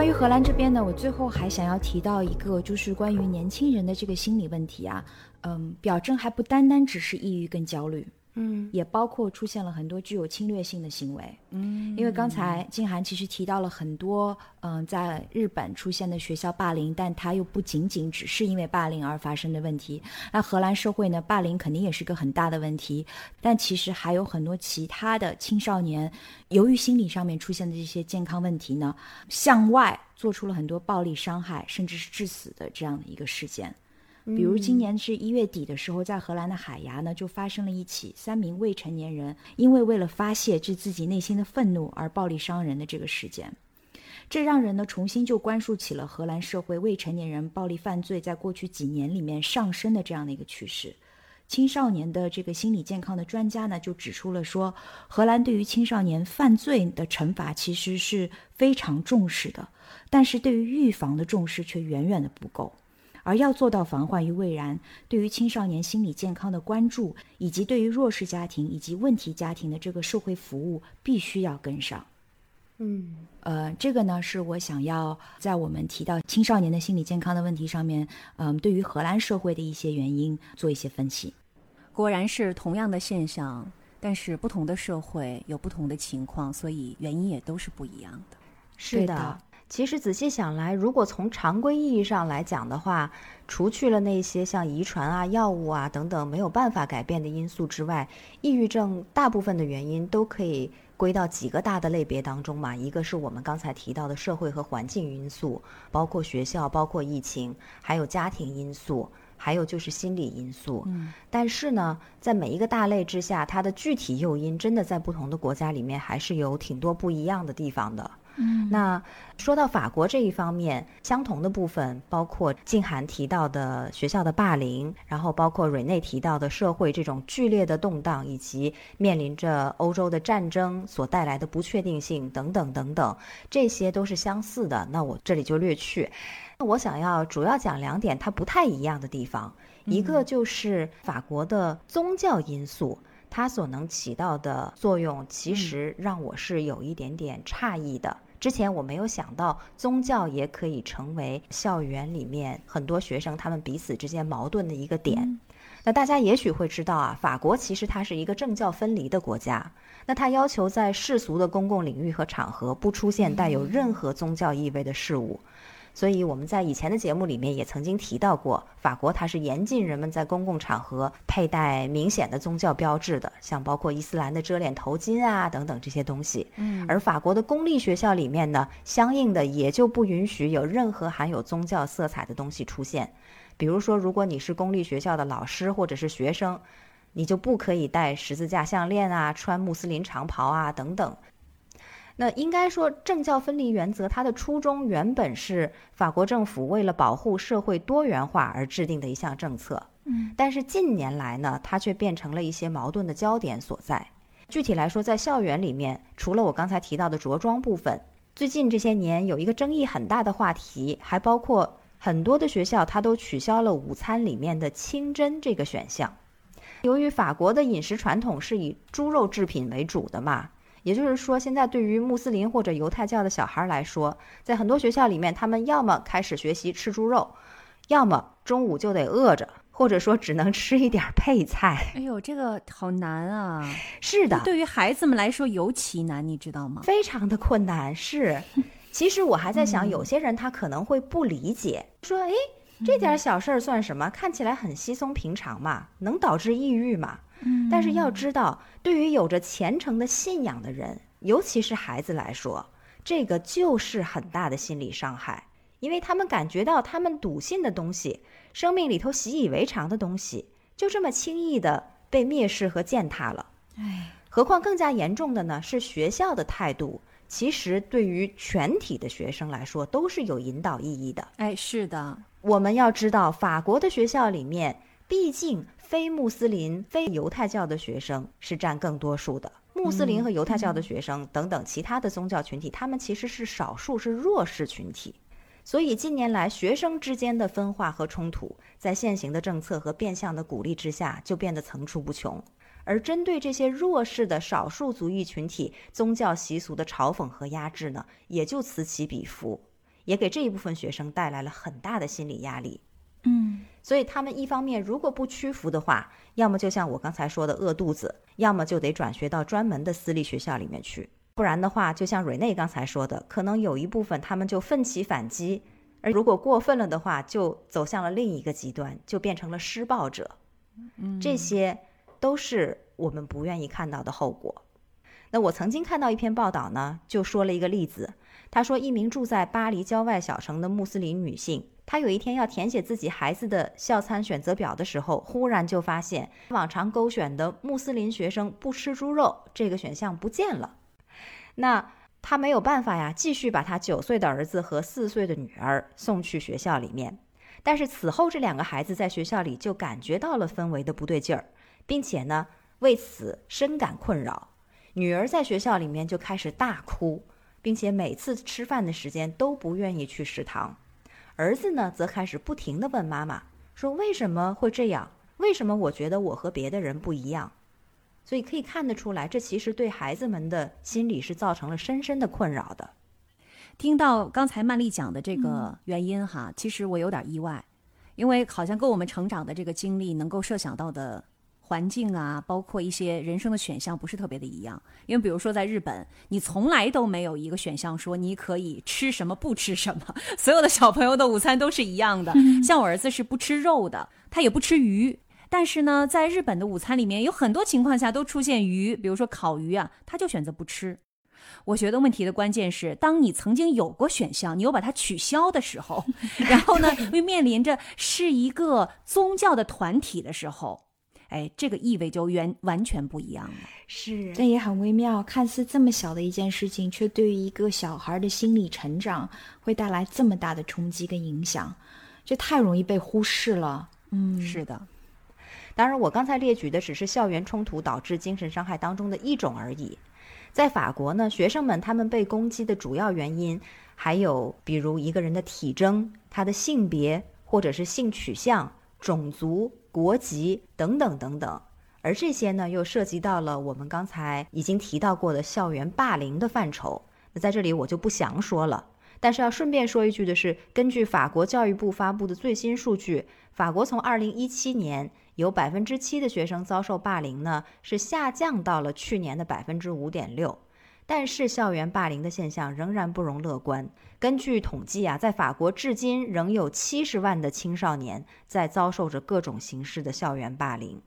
关于荷兰这边呢，我最后还想要提到一个，就是关于年轻人的这个心理问题啊，嗯，表征还不单单只是抑郁跟焦虑。嗯，也包括出现了很多具有侵略性的行为。嗯，因为刚才静涵其实提到了很多，嗯，在日本出现的学校霸凌，但它又不仅仅只是因为霸凌而发生的问题。那荷兰社会呢，霸凌肯定也是个很大的问题，但其实还有很多其他的青少年，由于心理上面出现的这些健康问题呢，向外做出了很多暴力伤害，甚至是致死的这样的一个事件。比如今年是一月底的时候，在荷兰的海牙呢，就发生了一起三名未成年人因为为了发泄至自己内心的愤怒而暴力伤人的这个事件，这让人呢重新就关注起了荷兰社会未成年人暴力犯罪在过去几年里面上升的这样的一个趋势。青少年的这个心理健康的专家呢就指出了说，荷兰对于青少年犯罪的惩罚其实是非常重视的，但是对于预防的重视却远远的不够。而要做到防患于未然，对于青少年心理健康的关注，以及对于弱势家庭以及问题家庭的这个社会服务，必须要跟上。嗯，呃，这个呢是我想要在我们提到青少年的心理健康的问题上面，嗯，对于荷兰社会的一些原因做一些分析。果然是同样的现象，但是不同的社会有不同的情况，所以原因也都是不一样的。是的。其实仔细想来，如果从常规意义上来讲的话，除去了那些像遗传啊、药物啊等等没有办法改变的因素之外，抑郁症大部分的原因都可以归到几个大的类别当中嘛。一个是我们刚才提到的社会和环境因素，包括学校、包括疫情，还有家庭因素，还有就是心理因素。嗯。但是呢，在每一个大类之下，它的具体诱因真的在不同的国家里面还是有挺多不一样的地方的。嗯，那说到法国这一方面，相同的部分包括静涵提到的学校的霸凌，然后包括瑞内提到的社会这种剧烈的动荡，以及面临着欧洲的战争所带来的不确定性等等等等，这些都是相似的。那我这里就略去。那我想要主要讲两点它不太一样的地方，一个就是法国的宗教因素。它所能起到的作用，其实让我是有一点点诧异的。之前我没有想到，宗教也可以成为校园里面很多学生他们彼此之间矛盾的一个点。那大家也许会知道啊，法国其实它是一个政教分离的国家。那它要求在世俗的公共领域和场合不出现带有任何宗教意味的事物。所以我们在以前的节目里面也曾经提到过，法国它是严禁人们在公共场合佩戴明显的宗教标志的，像包括伊斯兰的遮脸头巾啊等等这些东西。嗯，而法国的公立学校里面呢，相应的也就不允许有任何含有宗教色彩的东西出现。比如说，如果你是公立学校的老师或者是学生，你就不可以戴十字架项链啊，穿穆斯林长袍啊等等。那应该说，政教分离原则它的初衷原本是法国政府为了保护社会多元化而制定的一项政策。嗯，但是近年来呢，它却变成了一些矛盾的焦点所在。具体来说，在校园里面，除了我刚才提到的着装部分，最近这些年有一个争议很大的话题，还包括很多的学校它都取消了午餐里面的清真这个选项。由于法国的饮食传统是以猪肉制品为主的嘛。也就是说，现在对于穆斯林或者犹太教的小孩来说，在很多学校里面，他们要么开始学习吃猪肉，要么中午就得饿着，或者说只能吃一点配菜。哎呦，这个好难啊！是的，对于孩子们来说尤其难，你知道吗？非常的困难。是，其实我还在想，有些人他可能会不理解，说：“哎，这点小事儿算什么？看起来很稀松平常嘛，能导致抑郁吗？”但是要知道，对于有着虔诚的信仰的人，尤其是孩子来说，这个就是很大的心理伤害，因为他们感觉到他们笃信的东西，生命里头习以为常的东西，就这么轻易的被蔑视和践踏了。哎，何况更加严重的呢，是学校的态度，其实对于全体的学生来说都是有引导意义的。哎，是的，我们要知道，法国的学校里面，毕竟。非穆斯林、非犹太教的学生是占更多数的，穆斯林和犹太教的学生等等其他的宗教群体，他们其实是少数，是弱势群体。所以近年来学生之间的分化和冲突，在现行的政策和变相的鼓励之下，就变得层出不穷。而针对这些弱势的少数族裔群体，宗教习俗的嘲讽和压制呢，也就此起彼伏。也给这一部分学生带来了很大的心理压力。嗯，所以他们一方面如果不屈服的话，要么就像我刚才说的饿肚子，要么就得转学到专门的私立学校里面去。不然的话，就像瑞内刚才说的，可能有一部分他们就奋起反击，而如果过分了的话，就走向了另一个极端，就变成了施暴者。嗯，这些都是我们不愿意看到的后果。那我曾经看到一篇报道呢，就说了一个例子。他说，一名住在巴黎郊外小城的穆斯林女性，他有一天要填写自己孩子的校餐选择表的时候，忽然就发现往常勾选的穆斯林学生不吃猪肉这个选项不见了。那他没有办法呀，继续把他九岁的儿子和四岁的女儿送去学校里面。但是此后，这两个孩子在学校里就感觉到了氛围的不对劲儿，并且呢，为此深感困扰。女儿在学校里面就开始大哭，并且每次吃饭的时间都不愿意去食堂。儿子呢，则开始不停地问妈妈说：“为什么会这样？为什么我觉得我和别的人不一样？”所以可以看得出来，这其实对孩子们的心理是造成了深深的困扰的。听到刚才曼丽讲的这个原因哈，其实我有点意外，因为好像跟我们成长的这个经历能够设想到的。环境啊，包括一些人生的选项不是特别的一样，因为比如说在日本，你从来都没有一个选项说你可以吃什么不吃什么，<laughs> 所有的小朋友的午餐都是一样的。像我儿子是不吃肉的，他也不吃鱼，但是呢，在日本的午餐里面有很多情况下都出现鱼，比如说烤鱼啊，他就选择不吃。我觉得问题的关键是，当你曾经有过选项，你又把它取消的时候，<laughs> 然后呢，又面临着是一个宗教的团体的时候。哎，这个意味就完完全不一样了。是，这也很微妙。看似这么小的一件事情，却对于一个小孩的心理成长会带来这么大的冲击跟影响，这太容易被忽视了。嗯，是的。当然，我刚才列举的只是校园冲突导致精神伤害当中的一种而已。在法国呢，学生们他们被攻击的主要原因还有，比如一个人的体征、他的性别或者是性取向、种族。国籍等等等等，而这些呢，又涉及到了我们刚才已经提到过的校园霸凌的范畴。那在这里我就不详说了。但是要顺便说一句的是，根据法国教育部发布的最新数据，法国从二零一七年有百分之七的学生遭受霸凌呢，是下降到了去年的百分之五点六。但是校园霸凌的现象仍然不容乐观。根据统计啊，在法国至今仍有七十万的青少年在遭受着各种形式的校园霸凌。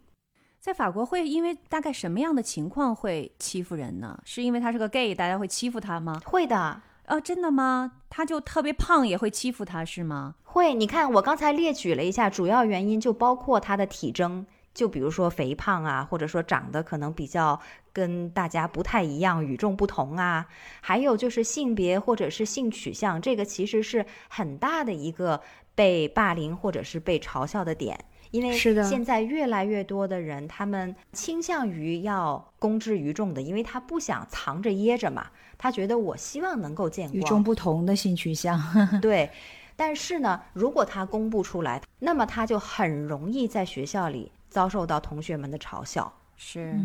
在法国会因为大概什么样的情况会欺负人呢？是因为他是个 gay，大家会欺负他吗？会的。哦，真的吗？他就特别胖也会欺负他是吗？会。你看我刚才列举了一下，主要原因就包括他的体征。就比如说肥胖啊，或者说长得可能比较跟大家不太一样、与众不同啊，还有就是性别或者是性取向，这个其实是很大的一个被霸凌或者是被嘲笑的点。因为是的，现在越来越多的人，他们倾向于要公之于众的，因为他不想藏着掖着嘛，他觉得我希望能够见光。与众不同的性取向，<laughs> 对。但是呢，如果他公布出来，那么他就很容易在学校里。遭受到同学们的嘲笑，是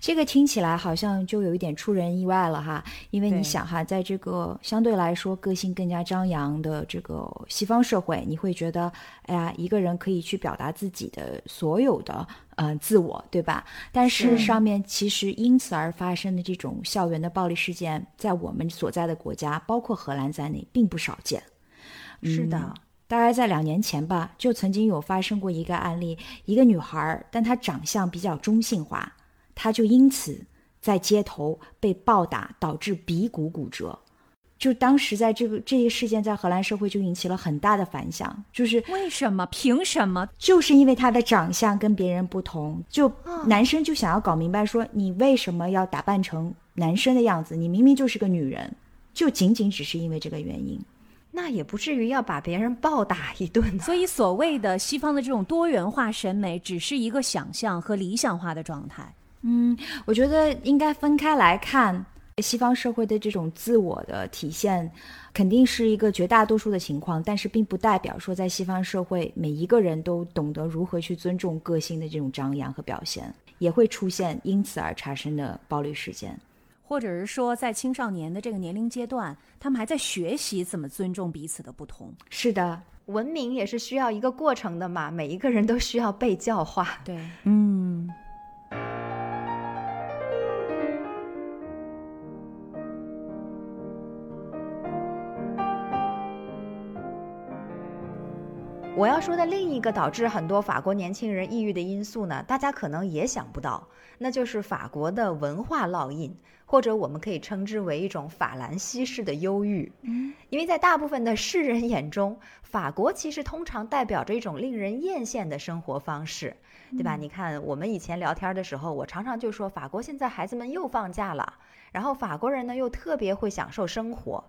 这个听起来好像就有一点出人意外了哈。因为你想哈，在这个相对来说个性更加张扬的这个西方社会，你会觉得，哎呀，一个人可以去表达自己的所有的呃自我，对吧？但是上面其实因此而发生的这种校园的暴力事件，在我们所在的国家，包括荷兰在内，并不少见。是的。大概在两年前吧，就曾经有发生过一个案例，一个女孩，但她长相比较中性化，她就因此在街头被暴打，导致鼻骨骨折。就当时在这个这一事件在荷兰社会就引起了很大的反响，就是为什么？凭什么？就是因为她的长相跟别人不同，就男生就想要搞明白，说你为什么要打扮成男生的样子？你明明就是个女人，就仅仅只是因为这个原因。那也不至于要把别人暴打一顿。所以，所谓的西方的这种多元化审美，只是一个想象和理想化的状态。嗯，我觉得应该分开来看。西方社会的这种自我的体现，肯定是一个绝大多数的情况，但是并不代表说在西方社会每一个人都懂得如何去尊重个性的这种张扬和表现，也会出现因此而产生的暴力事件。或者是说在青少年的这个年龄阶段，他们还在学习怎么尊重彼此的不同。是的，文明也是需要一个过程的嘛，每一个人都需要被教化。对，嗯。我要说的另一个导致很多法国年轻人抑郁的因素呢，大家可能也想不到，那就是法国的文化烙印，或者我们可以称之为一种法兰西式的忧郁。嗯，因为在大部分的世人眼中，法国其实通常代表着一种令人艳羡的生活方式，对吧？你看我们以前聊天的时候，我常常就说法国现在孩子们又放假了，然后法国人呢又特别会享受生活。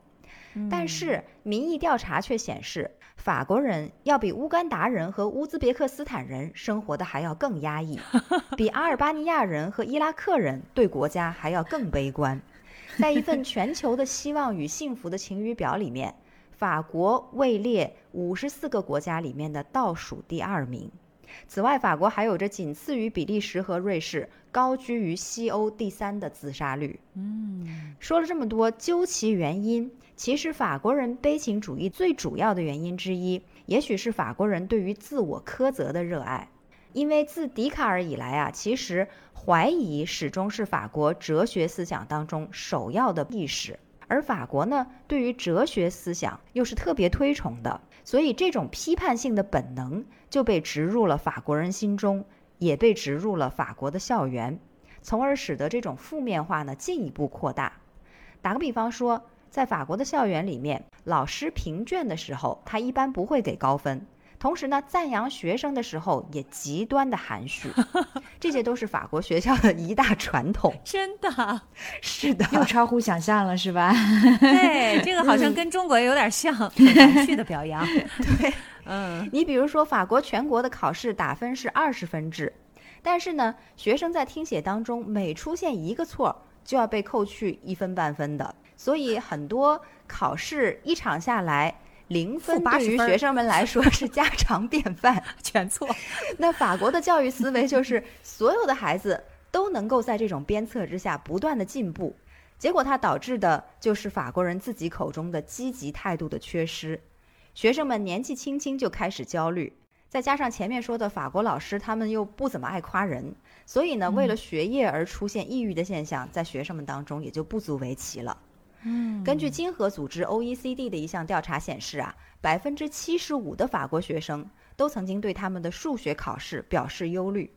但是民意调查却显示，法国人要比乌干达人和乌兹别克斯坦人生活的还要更压抑，比阿尔巴尼亚人和伊拉克人对国家还要更悲观。在一份 <laughs> 全球的希望与幸福的晴雨表里面，法国位列五十四个国家里面的倒数第二名。此外，法国还有着仅次于比利时和瑞士、高居于西欧第三的自杀率。嗯，说了这么多，究其原因。其实，法国人悲情主义最主要的原因之一，也许是法国人对于自我苛责的热爱。因为自笛卡尔以来啊，其实怀疑始终是法国哲学思想当中首要的意识，而法国呢，对于哲学思想又是特别推崇的，所以这种批判性的本能就被植入了法国人心中，也被植入了法国的校园，从而使得这种负面化呢进一步扩大。打个比方说。在法国的校园里面，老师评卷的时候，他一般不会给高分。同时呢，赞扬学生的时候也极端的含蓄。<laughs> 这些都是法国学校的一大传统。真的，是的，又超乎想象了，是吧？对，这个好像跟中国有点像，含蓄的表扬。<laughs> 对，嗯，你比如说，法国全国的考试打分是二十分制，但是呢，学生在听写当中每出现一个错，就要被扣去一分半分的。所以很多考试一场下来零分，对于学生们来说是家常 <laughs> 便饭，全错。那法国的教育思维就是所有的孩子都能够在这种鞭策之下不断的进步，结果它导致的就是法国人自己口中的积极态度的缺失，学生们年纪轻轻就开始焦虑，再加上前面说的法国老师他们又不怎么爱夸人，所以呢，为了学业而出现抑郁的现象，在学生们当中也就不足为奇了。嗯，根据经合组织 OECD 的一项调查显示啊，百分之七十五的法国学生都曾经对他们的数学考试表示忧虑，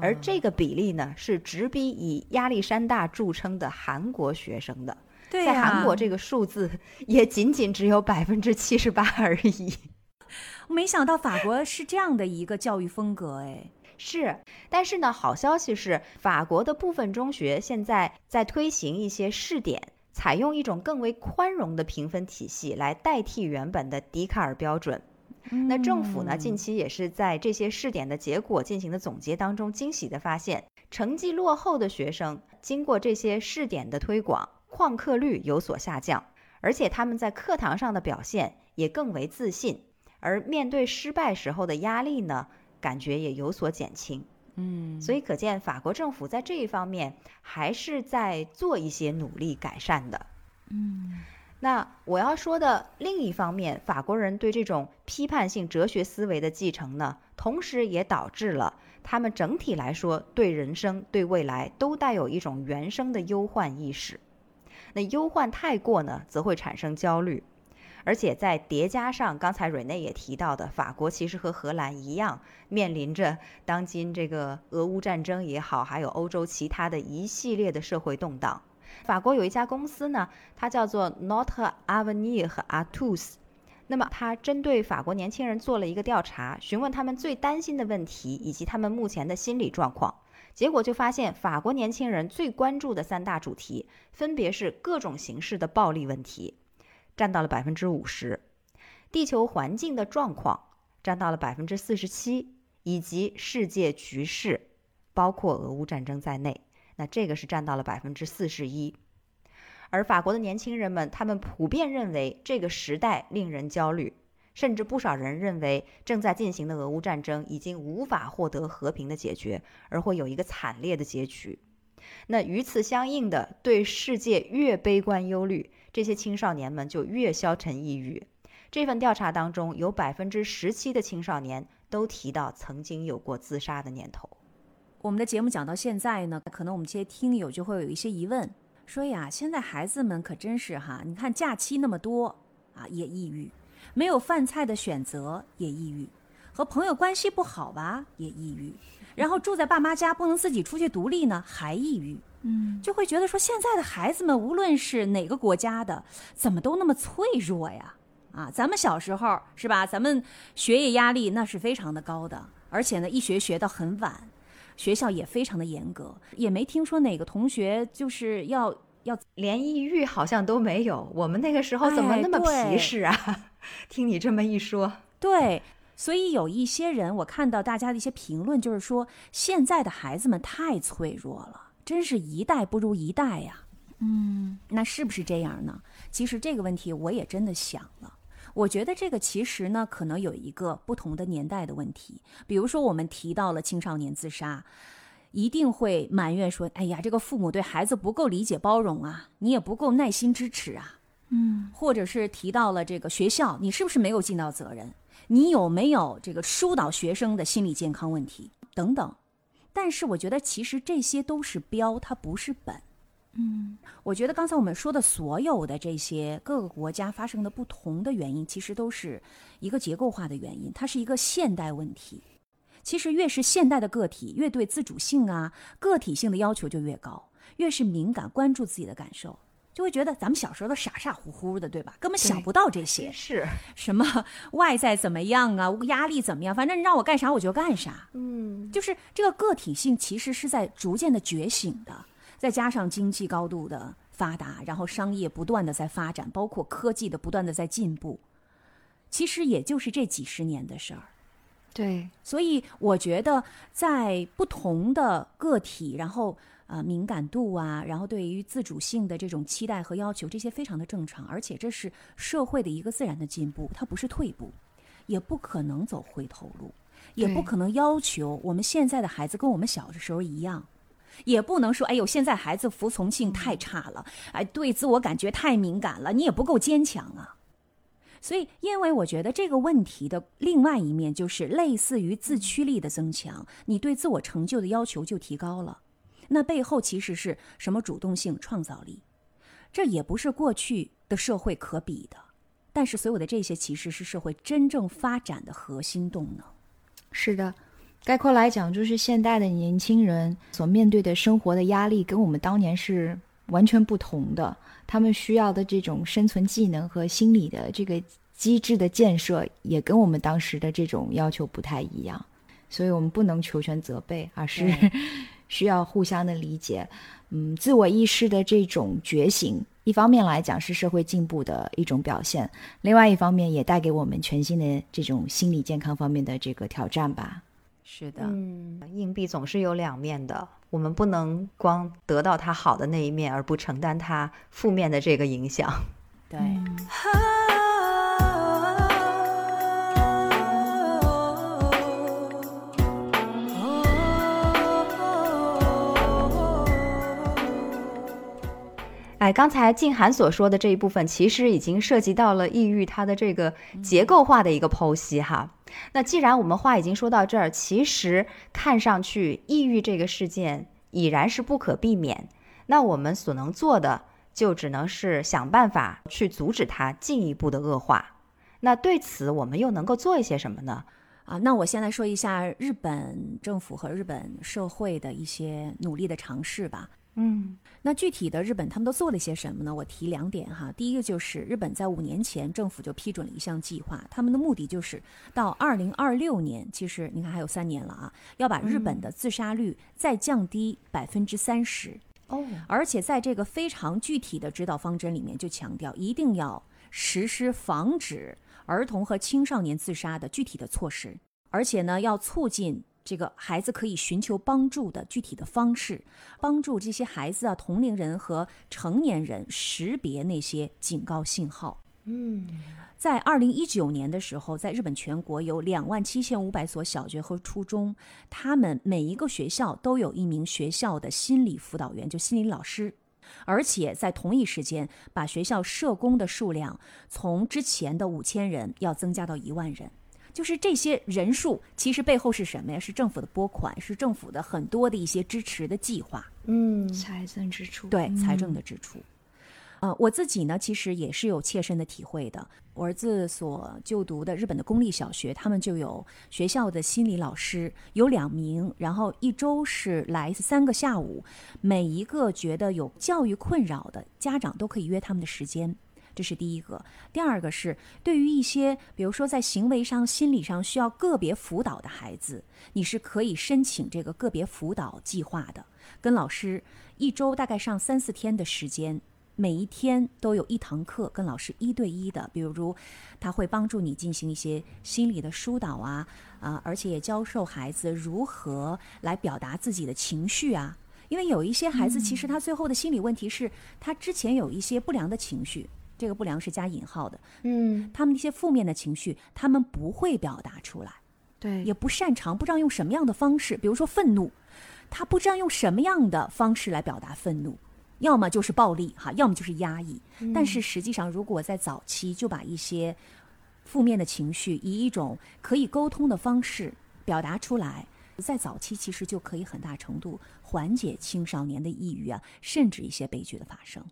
而这个比例呢是直逼以亚历山大著称的韩国学生的。对在韩国，这个数字也仅仅只有百分之七十八而已。没想到法国是这样的一个教育风格，哎，<laughs> 是。但是呢，好消息是，法国的部分中学现在在推行一些试点。采用一种更为宽容的评分体系来代替原本的笛卡尔标准。那政府呢，近期也是在这些试点的结果进行的总结当中，惊喜地发现，成绩落后的学生经过这些试点的推广，旷课率有所下降，而且他们在课堂上的表现也更为自信，而面对失败时候的压力呢，感觉也有所减轻。嗯，所以可见法国政府在这一方面还是在做一些努力改善的。嗯，那我要说的另一方面，法国人对这种批判性哲学思维的继承呢，同时也导致了他们整体来说对人生、对未来都带有一种原生的忧患意识。那忧患太过呢，则会产生焦虑。而且在叠加上刚才瑞内也提到的，法国其实和荷兰一样，面临着当今这个俄乌战争也好，还有欧洲其他的一系列的社会动荡。法国有一家公司呢，它叫做 Not Avenir 和 Atus，那么它针对法国年轻人做了一个调查，询问他们最担心的问题以及他们目前的心理状况。结果就发现，法国年轻人最关注的三大主题，分别是各种形式的暴力问题。占到了百分之五十，地球环境的状况占到了百分之四十七，以及世界局势，包括俄乌战争在内，那这个是占到了百分之四十一。而法国的年轻人们，他们普遍认为这个时代令人焦虑，甚至不少人认为正在进行的俄乌战争已经无法获得和平的解决，而会有一个惨烈的结局。那与此相应的，对世界越悲观忧虑，这些青少年们就越消沉抑郁。这份调查当中，有百分之十七的青少年都提到曾经有过自杀的念头。我们的节目讲到现在呢，可能我们这些听友就会有一些疑问，说呀，现在孩子们可真是哈，你看假期那么多啊，也抑郁；没有饭菜的选择也抑郁；和朋友关系不好吧，也抑郁；然后住在爸妈家不能自己出去独立呢，还抑郁。嗯，就会觉得说，现在的孩子们无论是哪个国家的，怎么都那么脆弱呀？啊，咱们小时候是吧？咱们学业压力那是非常的高的，而且呢，一学学到很晚，学校也非常的严格，也没听说哪个同学就是要要连抑郁好像都没有。我们那个时候怎么那么皮实啊？听你这么一说，对，所以有一些人，我看到大家的一些评论，就是说现在的孩子们太脆弱了，真是一代不如一代呀。嗯，那是不是这样呢？其实这个问题我也真的想了。我觉得这个其实呢，可能有一个不同的年代的问题。比如说，我们提到了青少年自杀，一定会埋怨说：“哎呀，这个父母对孩子不够理解包容啊，你也不够耐心支持啊。”嗯，或者是提到了这个学校，你是不是没有尽到责任？你有没有这个疏导学生的心理健康问题等等？但是我觉得，其实这些都是标，它不是本。嗯，我觉得刚才我们说的所有的这些各个国家发生的不同的原因，其实都是一个结构化的原因，它是一个现代问题。其实越是现代的个体，越对自主性啊、个体性的要求就越高，越是敏感关注自己的感受，就会觉得咱们小时候都傻傻乎乎的，对吧？根本想不到这些，是什么 <laughs> 外在怎么样啊，压力怎么样，反正你让我干啥我就干啥。嗯，就是这个个体性其实是在逐渐的觉醒的。再加上经济高度的发达，然后商业不断的在发展，包括科技的不断的在进步，其实也就是这几十年的事儿。对，所以我觉得在不同的个体，然后呃敏感度啊，然后对于自主性的这种期待和要求，这些非常的正常，而且这是社会的一个自然的进步，它不是退步，也不可能走回头路，也不可能要求我们现在的孩子跟我们小的时候一样。也不能说，哎呦，现在孩子服从性太差了，哎，对自我感觉太敏感了，你也不够坚强啊。所以，因为我觉得这个问题的另外一面就是类似于自驱力的增强，你对自我成就的要求就提高了。那背后其实是什么主动性、创造力？这也不是过去的社会可比的。但是，所有的这些其实是社会真正发展的核心动能。是的。概括来讲，就是现代的年轻人所面对的生活的压力，跟我们当年是完全不同的。他们需要的这种生存技能和心理的这个机制的建设，也跟我们当时的这种要求不太一样。所以我们不能求全责备，而是 <laughs> 需要互相的理解。嗯，自我意识的这种觉醒，一方面来讲是社会进步的一种表现，另外一方面也带给我们全新的这种心理健康方面的这个挑战吧。是的，嗯，硬币总是有两面的，我们不能光得到它好的那一面，而不承担它负面的这个影响。对。哎，刚才静涵所说的这一部分，其实已经涉及到了抑郁它的这个结构化的一个剖析哈。那既然我们话已经说到这儿，其实看上去抑郁这个事件已然是不可避免，那我们所能做的就只能是想办法去阻止它进一步的恶化。那对此，我们又能够做一些什么呢？啊，那我先来说一下日本政府和日本社会的一些努力的尝试吧。嗯，那具体的日本他们都做了些什么呢？我提两点哈。第一个就是日本在五年前政府就批准了一项计划，他们的目的就是到二零二六年，其实你看还有三年了啊，要把日本的自杀率再降低百分之三十。哦，而且在这个非常具体的指导方针里面就强调，一定要实施防止儿童和青少年自杀的具体的措施，而且呢要促进。这个孩子可以寻求帮助的具体的方式，帮助这些孩子啊、同龄人和成年人识别那些警告信号。嗯，在二零一九年的时候，在日本全国有两万七千五百所小学和初中，他们每一个学校都有一名学校的心理辅导员，就心理老师。而且在同一时间，把学校社工的数量从之前的五千人要增加到一万人。就是这些人数，其实背后是什么呀？是政府的拨款，是政府的很多的一些支持的计划。嗯，财政支出，对财政的支出。呃，我自己呢，其实也是有切身的体会的。我儿子所就读的日本的公立小学，他们就有学校的心理老师，有两名，然后一周是来三个下午，每一个觉得有教育困扰的家长都可以约他们的时间。这是第一个。第二个是对于一些，比如说在行为上、心理上需要个别辅导的孩子，你是可以申请这个个别辅导计划的，跟老师一周大概上三四天的时间。每一天都有一堂课跟老师一对一的，比如他会帮助你进行一些心理的疏导啊啊，而且也教授孩子如何来表达自己的情绪啊。因为有一些孩子其实他最后的心理问题是他之前有一些不良的情绪，这个不良是加引号的，嗯，他们一些负面的情绪他们不会表达出来，对，也不擅长，不知道用什么样的方式，比如说愤怒，他不知道用什么样的方式来表达愤怒。要么就是暴力哈，要么就是压抑。但是实际上，如果在早期就把一些负面的情绪以一种可以沟通的方式表达出来，在早期其实就可以很大程度缓解青少年的抑郁啊，甚至一些悲剧的发生。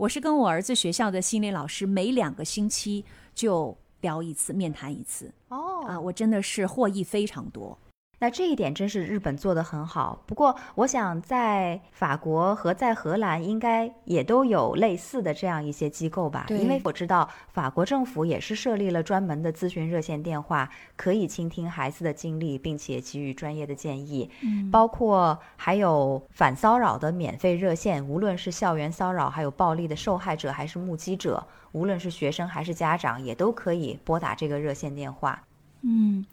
我是跟我儿子学校的心理老师，每两个星期就聊一次，面谈一次。哦啊，我真的是获益非常多。那这一点真是日本做得很好。不过，我想在法国和在荷兰应该也都有类似的这样一些机构吧？因为我知道法国政府也是设立了专门的咨询热线电话，可以倾听孩子的经历，并且给予专业的建议。嗯，包括还有反骚扰的免费热线，无论是校园骚扰，还有暴力的受害者，还是目击者，无论是学生还是家长，也都可以拨打这个热线电话。嗯，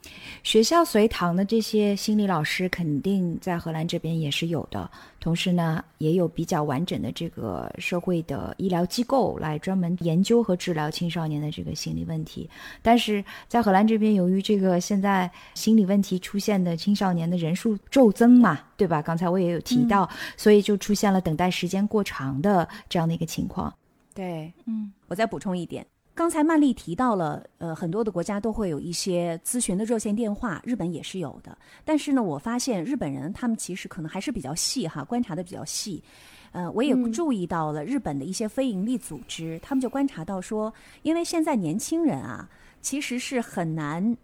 学校随堂的这些心理老师肯定在荷兰这边也是有的，同时呢，也有比较完整的这个社会的医疗机构来专门研究和治疗青少年的这个心理问题。但是在荷兰这边，由于这个现在心理问题出现的青少年的人数骤增嘛，对吧？刚才我也有提到，所以就出现了等待时间过长的这样的一个情况。对，嗯，我再补充一点，刚才曼丽提到了，呃，很多的国家都会有一些咨询的热线电话，日本也是有的。但是呢，我发现日本人他们其实可能还是比较细哈，观察的比较细。呃，我也嗯注意到了日本的一些非营利组织，他们就观察到说，因为现在年轻人啊，其实是很难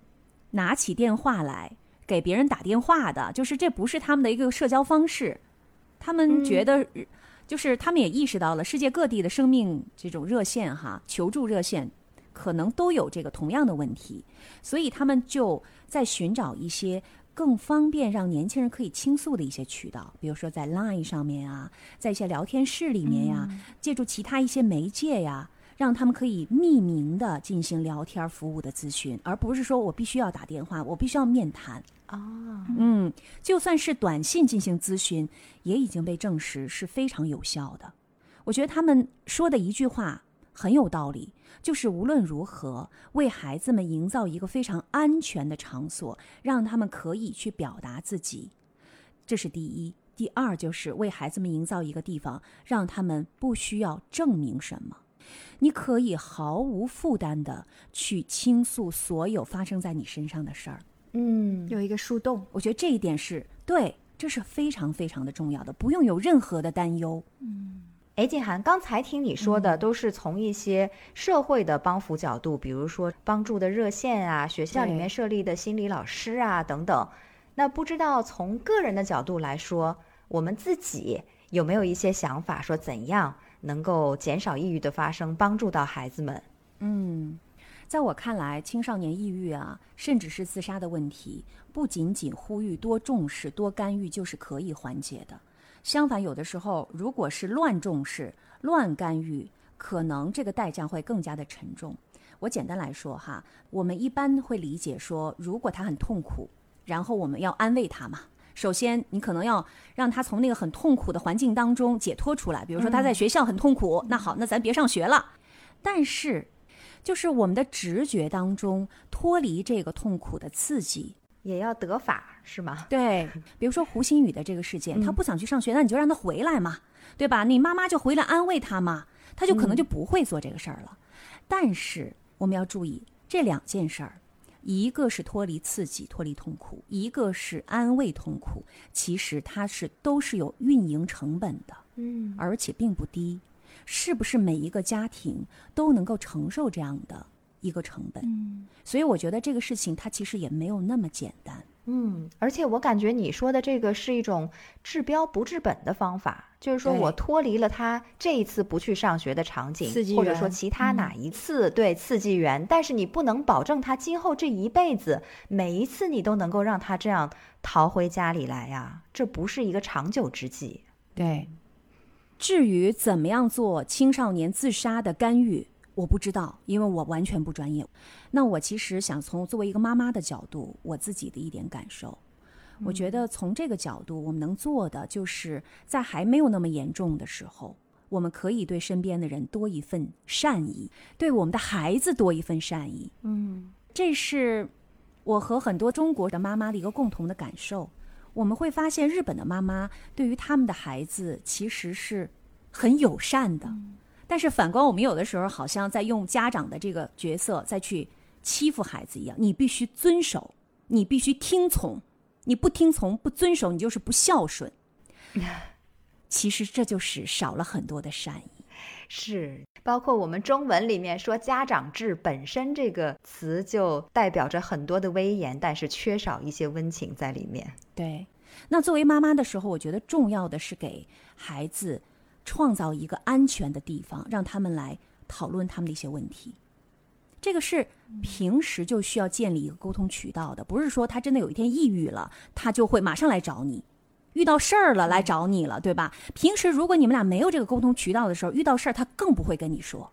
拿起电话来给别人打电话的，就是这不是他们的一个社交方式。他们觉得，就是他们也意识到了世界各地的生命这种热线哈，求助热线可能都有这个同样的问题，所以他们就在寻找一些更方便让年轻人可以倾诉的一些渠道，比如说在 Line 上面啊，在一些聊天室里面呀，借助其他一些媒介呀。让他们可以匿名的进行聊天服务的咨询，而不是说我必须要打电话，我必须要面谈。啊，嗯，就算是短信进行咨询，也已经被证实是非常有效的。我觉得他们说的一句话很有道理，就是无论如何为孩子们营造一个非常安全的场所，让他们可以去表达自己，这是第一。第二就是为孩子们营造一个地方，让他们不需要证明什么。你可以毫无负担的去倾诉所有发生在你身上的事儿。嗯，有一个树洞。我觉得这一点是对，这是非常非常的重要的，不用有任何的担忧。嗯哎，静涵，刚才听你说的都是从一些社会的帮扶角度，比如说帮助的热线啊，学校里面设立的心理老师啊等等。那不知道从个人的角度来说，我们自己有没有一些想法，说怎样能够减少抑郁的发生，帮助到孩子们？嗯，在我看来，青少年抑郁啊，甚至是自杀的问题，不仅仅呼吁多重视、多干预就是可以缓解的。相反，有的时候如果是乱重视、乱干预，可能这个代价会更加的沉重。我简单来说哈，我们一般会理解说，如果他很痛苦，然后我们要安慰他嘛。首先，你可能要让他从那个很痛苦的环境当中解脱出来。比如说他在学校很痛苦，那好，那咱别上学了。但是，就是我们的直觉当中脱离这个痛苦的刺激，也要得法是吗？对，比如说胡鑫宇的这个事件，他不想去上学，那你就让他回来嘛，对吧？你妈妈就回来安慰他嘛，他就可能就不会做这个事儿了。但是我们要注意这两件事儿，一个是脱离刺激、脱离痛苦，一个是安慰痛苦。其实它是都是有运营成本的，嗯，而且并不低。是不是每一个家庭都能够承受这样的一个成本？嗯所以我觉得这个事情它其实也没有那么简单。嗯，而且我感觉你说的这个是一种治标不治本的方法，就是说我脱离了他这一次不去上学的场景刺激，或者说其他嗯哪一次、对刺激源，但是你不能保证他今后这一辈子每一次你都能够让他这样逃回家里来呀，这不是一个长久之计。对，至于怎么样做青少年自杀的干预，我不知道，因为我完全不专业。那我其实想从作为一个妈妈的角度，我自己的一点感受，我觉得从这个角度，我们能做的就是在还没有那么严重的时候，我们可以对身边的人多一份善意，对我们的孩子多一份善意。嗯这是我和很多中国的妈妈的一个共同的感受。我们会发现，日本的妈妈对于他们的孩子其实是很友善的，但是反观我们有的时候好像在用家长的这个角色再去欺负孩子一样。你必须遵守，你必须听从，你不听从、不遵守，你就是不孝顺。<laughs> 其实这就是少了很多的善意。是，包括我们中文里面说“家长制”本身这个词就代表着很多的威严，但是缺少一些温情在里面。对，那作为妈妈的时候，我觉得重要的是给孩子创造一个安全的地方，让他们来讨论他们的一些问题。这个是平时就需要建立一个沟通渠道的，不是说他真的有一天抑郁了，他就会马上来找你。遇到事儿了来找你了，对吧？平时如果你们俩没有这个沟通渠道的时候，遇到事儿他更不会跟你说，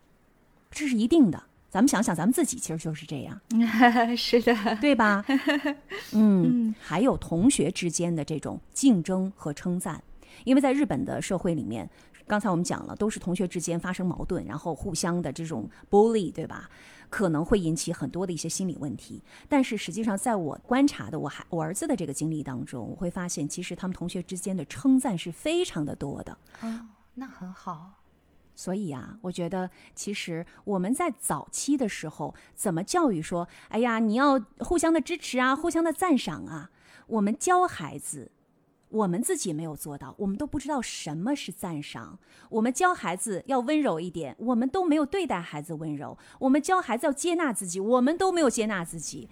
这是一定的。咱们想想，咱们自己其实就是这样。<laughs> 是的，对吧？<laughs> 嗯，还有同学之间的这种竞争和称赞，因为在日本的社会里面，刚才我们讲了，都是同学之间发生矛盾，然后互相的这种 bully，对吧？可能会引起很多的一些心理问题。但是实际上，在我观察的我孩我儿子的这个经历当中，我会发现，其实他们同学之间的称赞是非常的多的。哦，那很好。所以啊，我觉得其实我们在早期的时候，怎么教育说，哎呀，你要互相的支持啊，互相的赞赏啊。我们教孩子，我们自己没有做到，我们都不知道什么是赞赏。我们教孩子要温柔一点，我们都没有对待孩子温柔。我们教孩子要接纳自己，我们都没有接纳自己。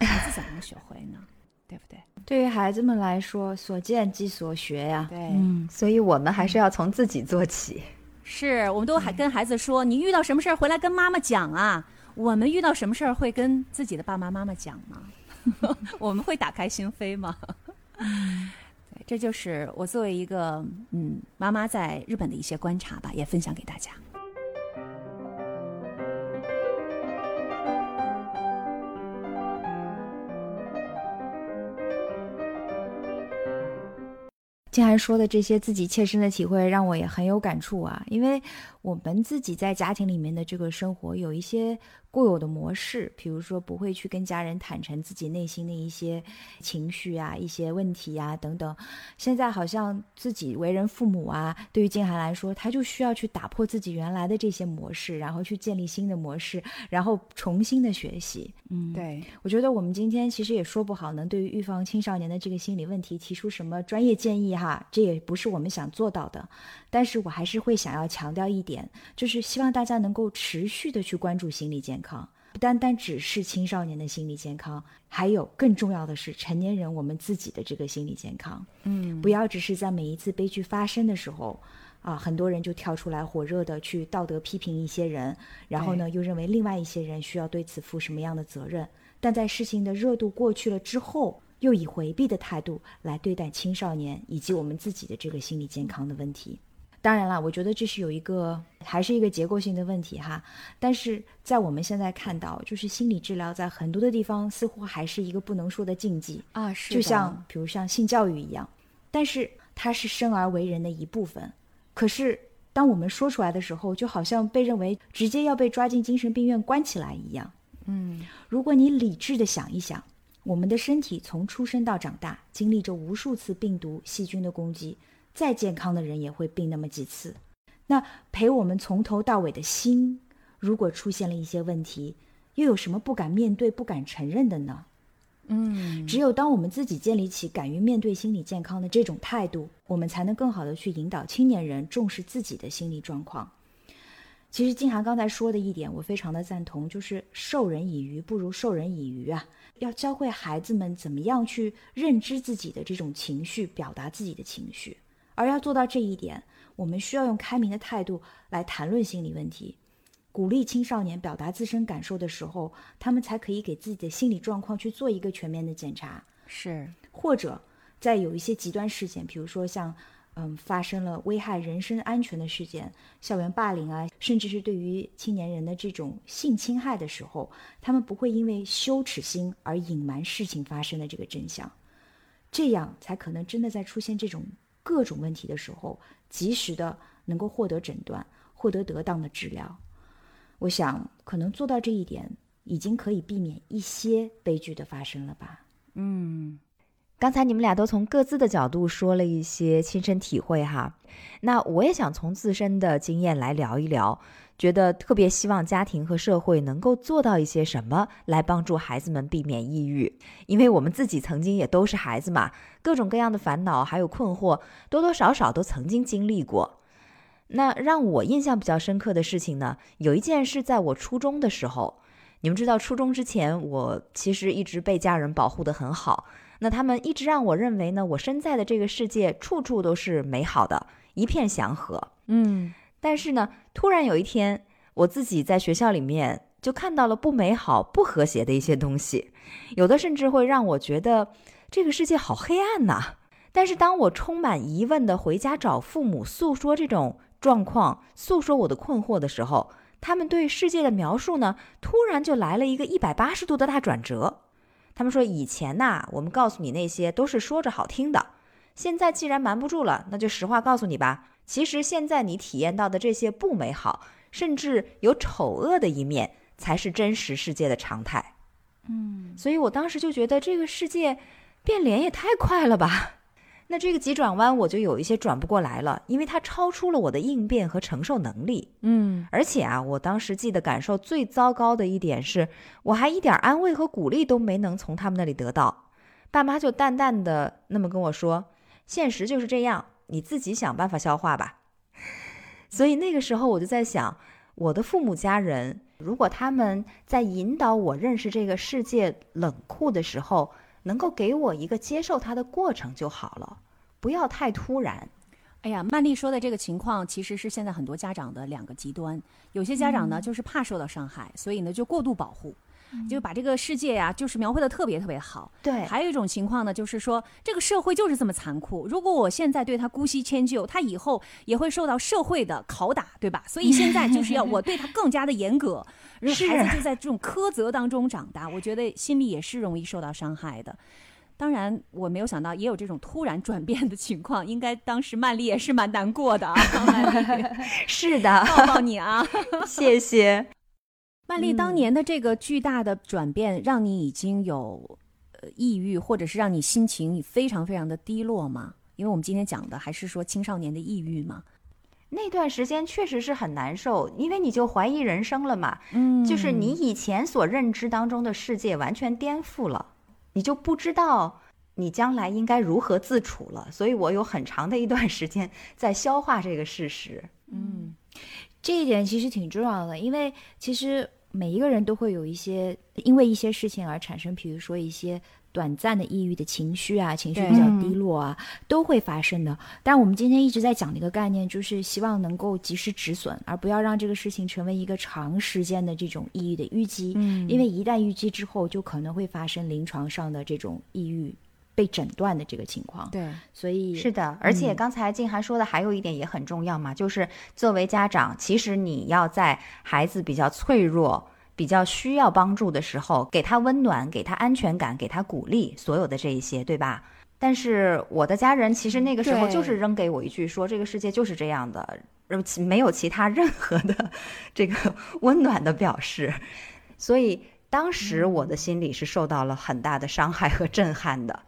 孩子怎么能学会呢？对不对？对于孩子们来说，所见即所学呀。对嗯，所以我们还是要从自己做起。是我们都还跟孩子说，你遇到什么事儿回来跟妈妈讲啊。我们遇到什么事儿会跟自己的爸爸妈妈讲吗？<laughs> 我们会打开心扉吗？<laughs> 这就是我作为一个嗯妈妈在日本的一些观察吧，也分享给大家。静涵说的这些自己切身的体会，让我也很有感触啊。因为我们自己在家庭里面的这个生活，有一些固有的模式，比如说不会去跟家人坦诚自己内心的一些情绪啊、一些问题啊等等。现在好像自己为人父母啊，对于静涵来说，他就需要去打破自己原来的这些模式，然后去建立新的模式，然后重新的学习。嗯，对，我觉得我们今天其实也说不好能对于预防青少年的这个心理问题提出什么专业建议哈，这也不是我们想做到的。但是我还是会想要强调一点，就是希望大家能够持续的去关注心理健康，不单单只是青少年的心理健康，还有更重要的是成年人我们自己的这个心理健康。嗯，不要只是在每一次悲剧发生的时候。啊，很多人就跳出来火热的去道德批评一些人，然后呢，又认为另外一些人需要对此负什么样的责任。但在事情的热度过去了之后，又以回避的态度来对待青少年以及我们自己的这个心理健康的问题。当然了，我觉得这是有一个还是一个结构性的问题哈。但是在我们现在看到，就是心理治疗在很多的地方似乎还是一个不能说的禁忌，啊，是就像比如像性教育一样，但是它是生而为人的一部分。可是当我们说出来的时候，就好像被认为直接要被抓进精神病院关起来一样。嗯，如果你理智的想一想，我们的身体从出生到长大，经历着无数次病毒、细菌的攻击，再健康的人也会病那么几次。那陪我们从头到尾的心，如果出现了一些问题，又有什么不敢面对、不敢承认的呢？嗯，只有当我们自己建立起敢于面对心理健康的这种态度，我们才能更好的去引导青年人重视自己的心理状况。其实静涵刚才说的一点，我非常的赞同，就是授人以鱼不如授人以渔啊！要教会孩子们怎么样去认知自己的这种情绪，表达自己的情绪。而要做到这一点，我们需要用开明的态度来谈论心理问题。鼓励青少年表达自身感受的时候，他们才可以给自己的心理状况去做一个全面的检查。是，或者在有一些极端事件，比如说像嗯发生了危害人身安全的事件，校园霸凌啊，甚至是对于青年人的这种性侵害的时候，他们不会因为羞耻心而隐瞒事情发生的这个真相，这样才可能真的在出现这种各种问题的时候，及时的能够获得诊断，获得得当的治疗。我想，可能做到这一点，已经可以避免一些悲剧的发生了吧。嗯，刚才你们俩都从各自的角度说了一些亲身体会哈，那我也想从自身的经验来聊一聊，觉得特别希望家庭和社会能够做到一些什么来帮助孩子们避免抑郁，因为我们自己曾经也都是孩子嘛，各种各样的烦恼还有困惑，多多少少都曾经经历过。那让我印象比较深刻的事情呢，有一件是在我初中的时候。你们知道，初中之前我其实一直被家人保护得很好。那他们一直让我认为呢，我身在的这个世界处处都是美好的，一片祥和。嗯，但是呢，突然有一天，我自己在学校里面就看到了不美好、不和谐的一些东西，有的甚至会让我觉得这个世界好黑暗呐。但是当我充满疑问的回家找父母诉说这种，状况诉说我的困惑的时候，他们对世界的描述呢，突然就来了一个一百八十度的大转折。他们说：“以前呐，我们告诉你那些都是说着好听的，现在既然瞒不住了，那就实话告诉你吧。其实现在你体验到的这些不美好，甚至有丑恶的一面，才是真实世界的常态。”嗯，所以我当时就觉得这个世界变脸也太快了吧。那这个急转弯我就有一些转不过来了，因为它超出了我的应变和承受能力。嗯，而且啊，我当时记得感受最糟糕的一点是，我还一点安慰和鼓励都没能从他们那里得到。爸妈就淡淡的那么跟我说：“现实就是这样，你自己想办法消化吧。<laughs> ”所以那个时候我就在想，我的父母家人，如果他们在引导我认识这个世界冷酷的时候，能够给我一个接受它的过程就好了，不要太突然。哎呀，曼丽说的这个情况，其实是现在很多家长的两个极端。有些家长呢，就是怕受到伤害，所以呢就过度保护，就把这个世界呀，就是描绘的特别特别好。对，还有一种情况呢，就是说这个社会就是这么残酷。如果我现在对他姑息迁就，他以后也会受到社会的拷打，对吧？所以现在就是要我对他更加的严格。<laughs> 孩子就在这种苛责当中长大，我觉得心里也是容易受到伤害的。当然，我没有想到也有这种突然转变的情况，应该当时曼丽也是蛮难过的啊。<laughs> 曼丽，是的，抱抱你啊，<laughs> 谢谢。曼丽，当年的这个巨大的转变，让你已经有呃抑郁，或者是让你心情非常非常的低落吗？因为我们今天讲的还是说青少年的抑郁嘛。那段时间确实是很难受，因为你就怀疑人生了嘛。嗯，就是你以前所认知当中的世界完全颠覆了，你就不知道你将来应该如何自处了。所以我有很长的一段时间在消化这个事实。嗯，这一点其实挺重要的，因为其实每一个人都会有一些因为一些事情而产生，比如说一些。短暂的抑郁的情绪啊，情绪比较低落啊，都会发生的。但我们今天一直在讲的一个概念，就是希望能够及时止损，而不要让这个事情成为一个长时间的这种抑郁的淤积。嗯，因为一旦淤积之后，就可能会发生临床上的这种抑郁被诊断的这个情况。对，所以是的。而且刚才静涵说的还有一点也很重要嘛，就是作为家长，其实你要在孩子比较脆弱。比较需要帮助的时候，给他温暖，给他安全感，给他鼓励，所有的这一些，对吧？但是我的家人其实那个时候就是扔给我一句说这个世界就是这样的，呃其没有其他任何的这个温暖的表示，所以当时我的心里是受到了很大的伤害和震撼的。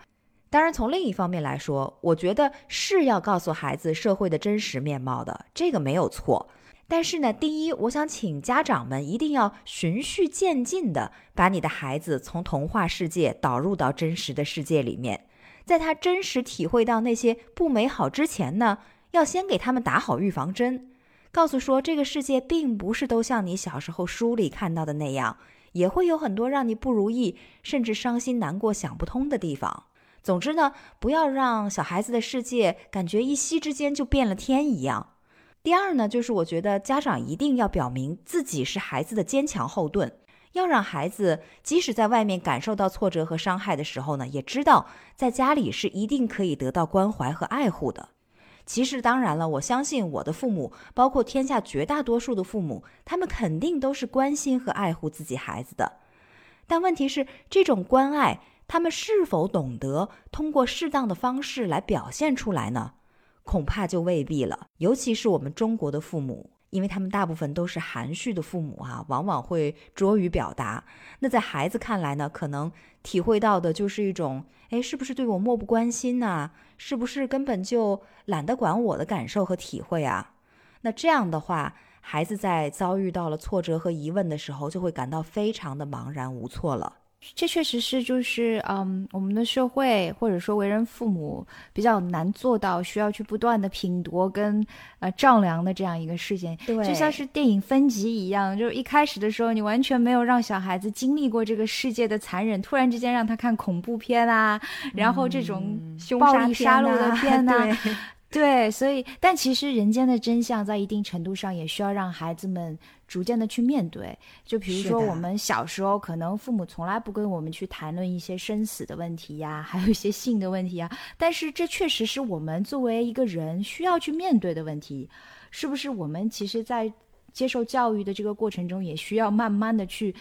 当然，从另一方面来说，我觉得是要告诉孩子社会的真实面貌的，这个没有错。但是呢，第一，我想请家长们一定要循序渐进的把你的孩子从童话世界导入到真实的世界里面，在他真实体会到那些不美好之前呢，要先给他们打好预防针，告诉说这个世界并不是都像你小时候书里看到的那样，也会有很多让你不如意，甚至伤心难过、想不通的地方。总之呢，不要让小孩子的世界感觉一夕之间就变了天一样。第二呢，就是我觉得家长一定要表明自己是孩子的坚强后盾，要让孩子即使在外面感受到挫折和伤害的时候呢，也知道在家里是一定可以得到关怀和爱护的。其实，当然了，我相信我的父母，包括天下绝大多数的父母，他们肯定都是关心和爱护自己孩子的。但问题是，这种关爱，他们是否懂得通过适当的方式来表现出来呢？恐怕就未必了。尤其是我们中国的父母，因为他们大部分都是含蓄的父母啊、往往会拙于表达。那在孩子看来呢，可能体会到的就是一种，哎，是不是对我漠不关心呐、是不是根本就懒得管我的感受和体会啊？那这样的话，孩子在遭遇到了挫折和疑问的时候，就会感到非常的茫然无措了。这确实是就是嗯，我们的社会或者说为人父母比较难做到，需要去不断的品读跟呃丈量的这样一个事件。对就像是电影分级一样，就是一开始的时候你完全没有让小孩子经历过这个世界的残忍，突然之间让他看恐怖片啊，然后这种凶暴力杀戮的片呐、<laughs> 对对，所以但其实人间的真相在一定程度上也需要让孩子们逐渐的去面对。就比如说我们小时候，可能父母从来不跟我们去谈论一些生死的问题呀，还有一些性的问题呀，但是这确实是我们作为一个人需要去面对的问题。是不是我们其实，在接受教育的这个过程中，也需要慢慢的去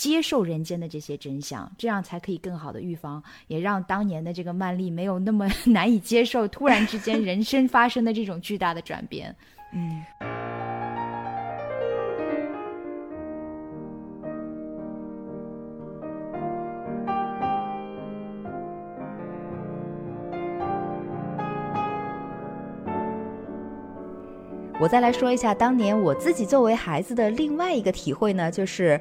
接受人间的这些真相，这样才可以更好的预防，也让当年的这个曼丽没有那么 <laughs> 难以接受，突然之间人生发生的这种巨大的转变。嗯，我再来说一下当年我自己作为孩子的另外一个体会呢，就是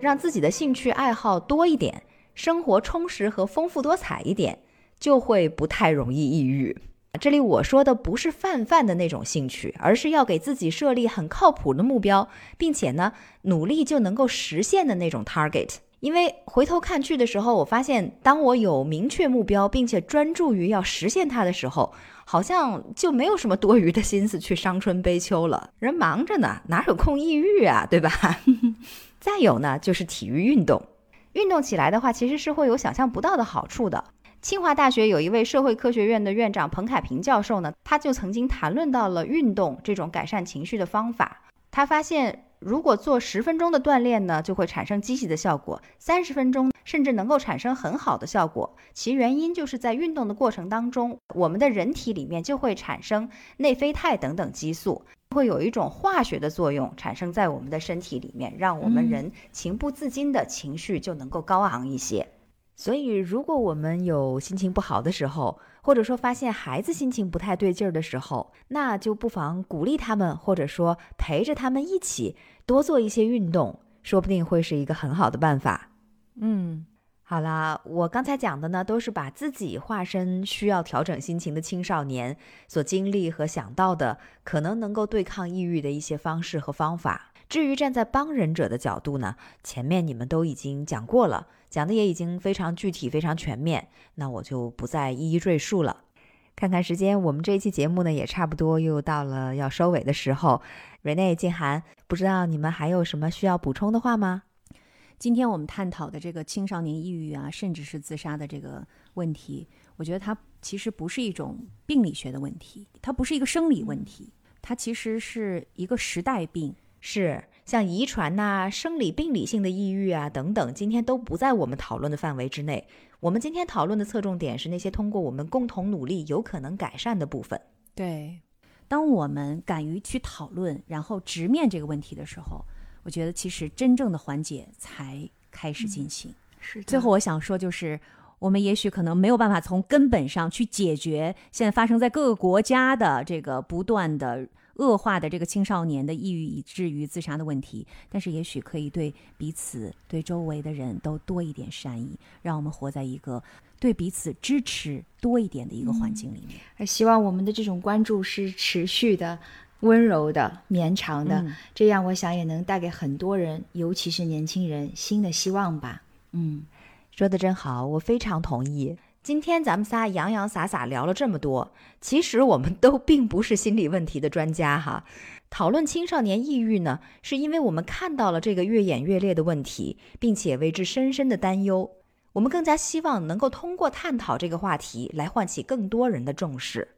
让自己的兴趣爱好多一点，生活充实和丰富多彩一点，就会不太容易抑郁。这里我说的不是泛泛的那种兴趣，而是要给自己设立很靠谱的目标，并且呢，努力就能够实现的那种 target。因为回头看去的时候，我发现，当我有明确目标，并且专注于要实现它的时候，好像就没有什么多余的心思去伤春悲秋了。人忙着呢，哪有空抑郁啊，对吧？<laughs> 再有呢，就是体育运动，运动起来的话，其实是会有想象不到的好处的。清华大学有一位社会科学院的院长彭凯平教授呢，他就曾经谈论到了运动这种改善情绪的方法。他发现，如果做十分钟的锻炼呢，就会产生积极的效果；三十分钟甚至能够产生很好的效果。其原因就是在运动的过程当中，我们的人体里面就会产生内啡肽等等激素，会有一种化学的作用产生在我们的身体里面，让我们嗯人情不自禁的情绪就能够高昂一些。所以，如果我们有心情不好的时候，或者说发现孩子心情不太对劲儿的时候，那就不妨鼓励他们，或者说陪着他们一起多做一些运动，说不定会是一个很好的办法。嗯，好啦，我刚才讲的呢，都是把自己化身需要调整心情的青少年所经历和想到的，可能能够对抗抑郁的一些方式和方法。至于站在帮人者的角度呢，前面你们都已经讲过了，讲的也已经非常具体、非常全面，那我就不再一一赘述了。看看时间，我们这一期节目呢，也差不多又到了要收尾的时候。瑞内、静涵，不知道你们还有什么需要补充的话吗？今天我们探讨的这个青少年抑郁啊，甚至是自杀的这个问题，我觉得它其实不是一种病理学的问题，它不是一个生理问题，它其实是一个时代病。是像遗传呐、生理病理性的抑郁啊等等，今天都不在我们讨论的范围之内。我们今天讨论的侧重点是那些通过我们共同努力有可能改善的部分。对，当我们敢于去讨论，然后直面这个问题的时候，我觉得其实真正的缓解才开始进行。是最后，我想说就是。我们也许可能没有办法从根本上去解决现在发生在各个国家的这个不断的恶化的这个青少年的抑郁以至于自杀的问题，但是也许可以对彼此、对周围的人都多一点善意，让我们活在一个对彼此支持多一点的一个环境里面。而希望我们的这种关注是持续的、温柔的、绵长的，嗯这样我想也能带给很多人，尤其是年轻人新的希望吧。嗯。说的真好，我非常同意。今天咱们仨洋洋洒洒聊了这么多，其实我们都并不是心理问题的专家哈。讨论青少年抑郁呢，是因为我们看到了这个越演越烈的问题，并且为之深深的担忧。我们更加希望能够通过探讨这个话题，来唤起更多人的重视。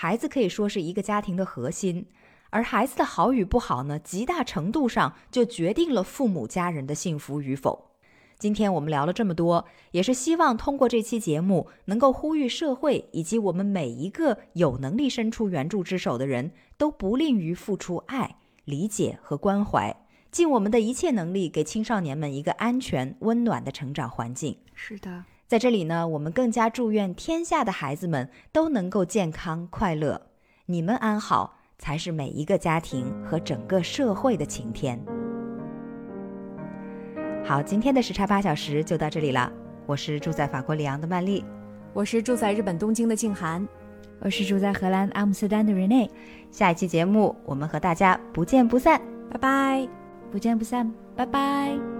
孩子可以说是一个家庭的核心，而孩子的好与不好呢，极大程度上就决定了父母家人的幸福与否。今天我们聊了这么多，也是希望通过这期节目，能够呼吁社会以及我们每一个有能力伸出援助之手的人，都不吝于付出爱、理解和关怀，尽我们的一切能力，给青少年们一个安全、温暖的成长环境。是的，在这里呢，我们更加祝愿天下的孩子们都能够健康快乐，你们安好，才是每一个家庭和整个社会的晴天。好，今天的时差八小时就到这里了。我是住在法国里昂的曼丽，我是住在日本东京的静涵，我是住在荷兰阿姆斯特丹的 Rene，下一期节目我们和大家不见不散。拜拜。不见不散，拜拜。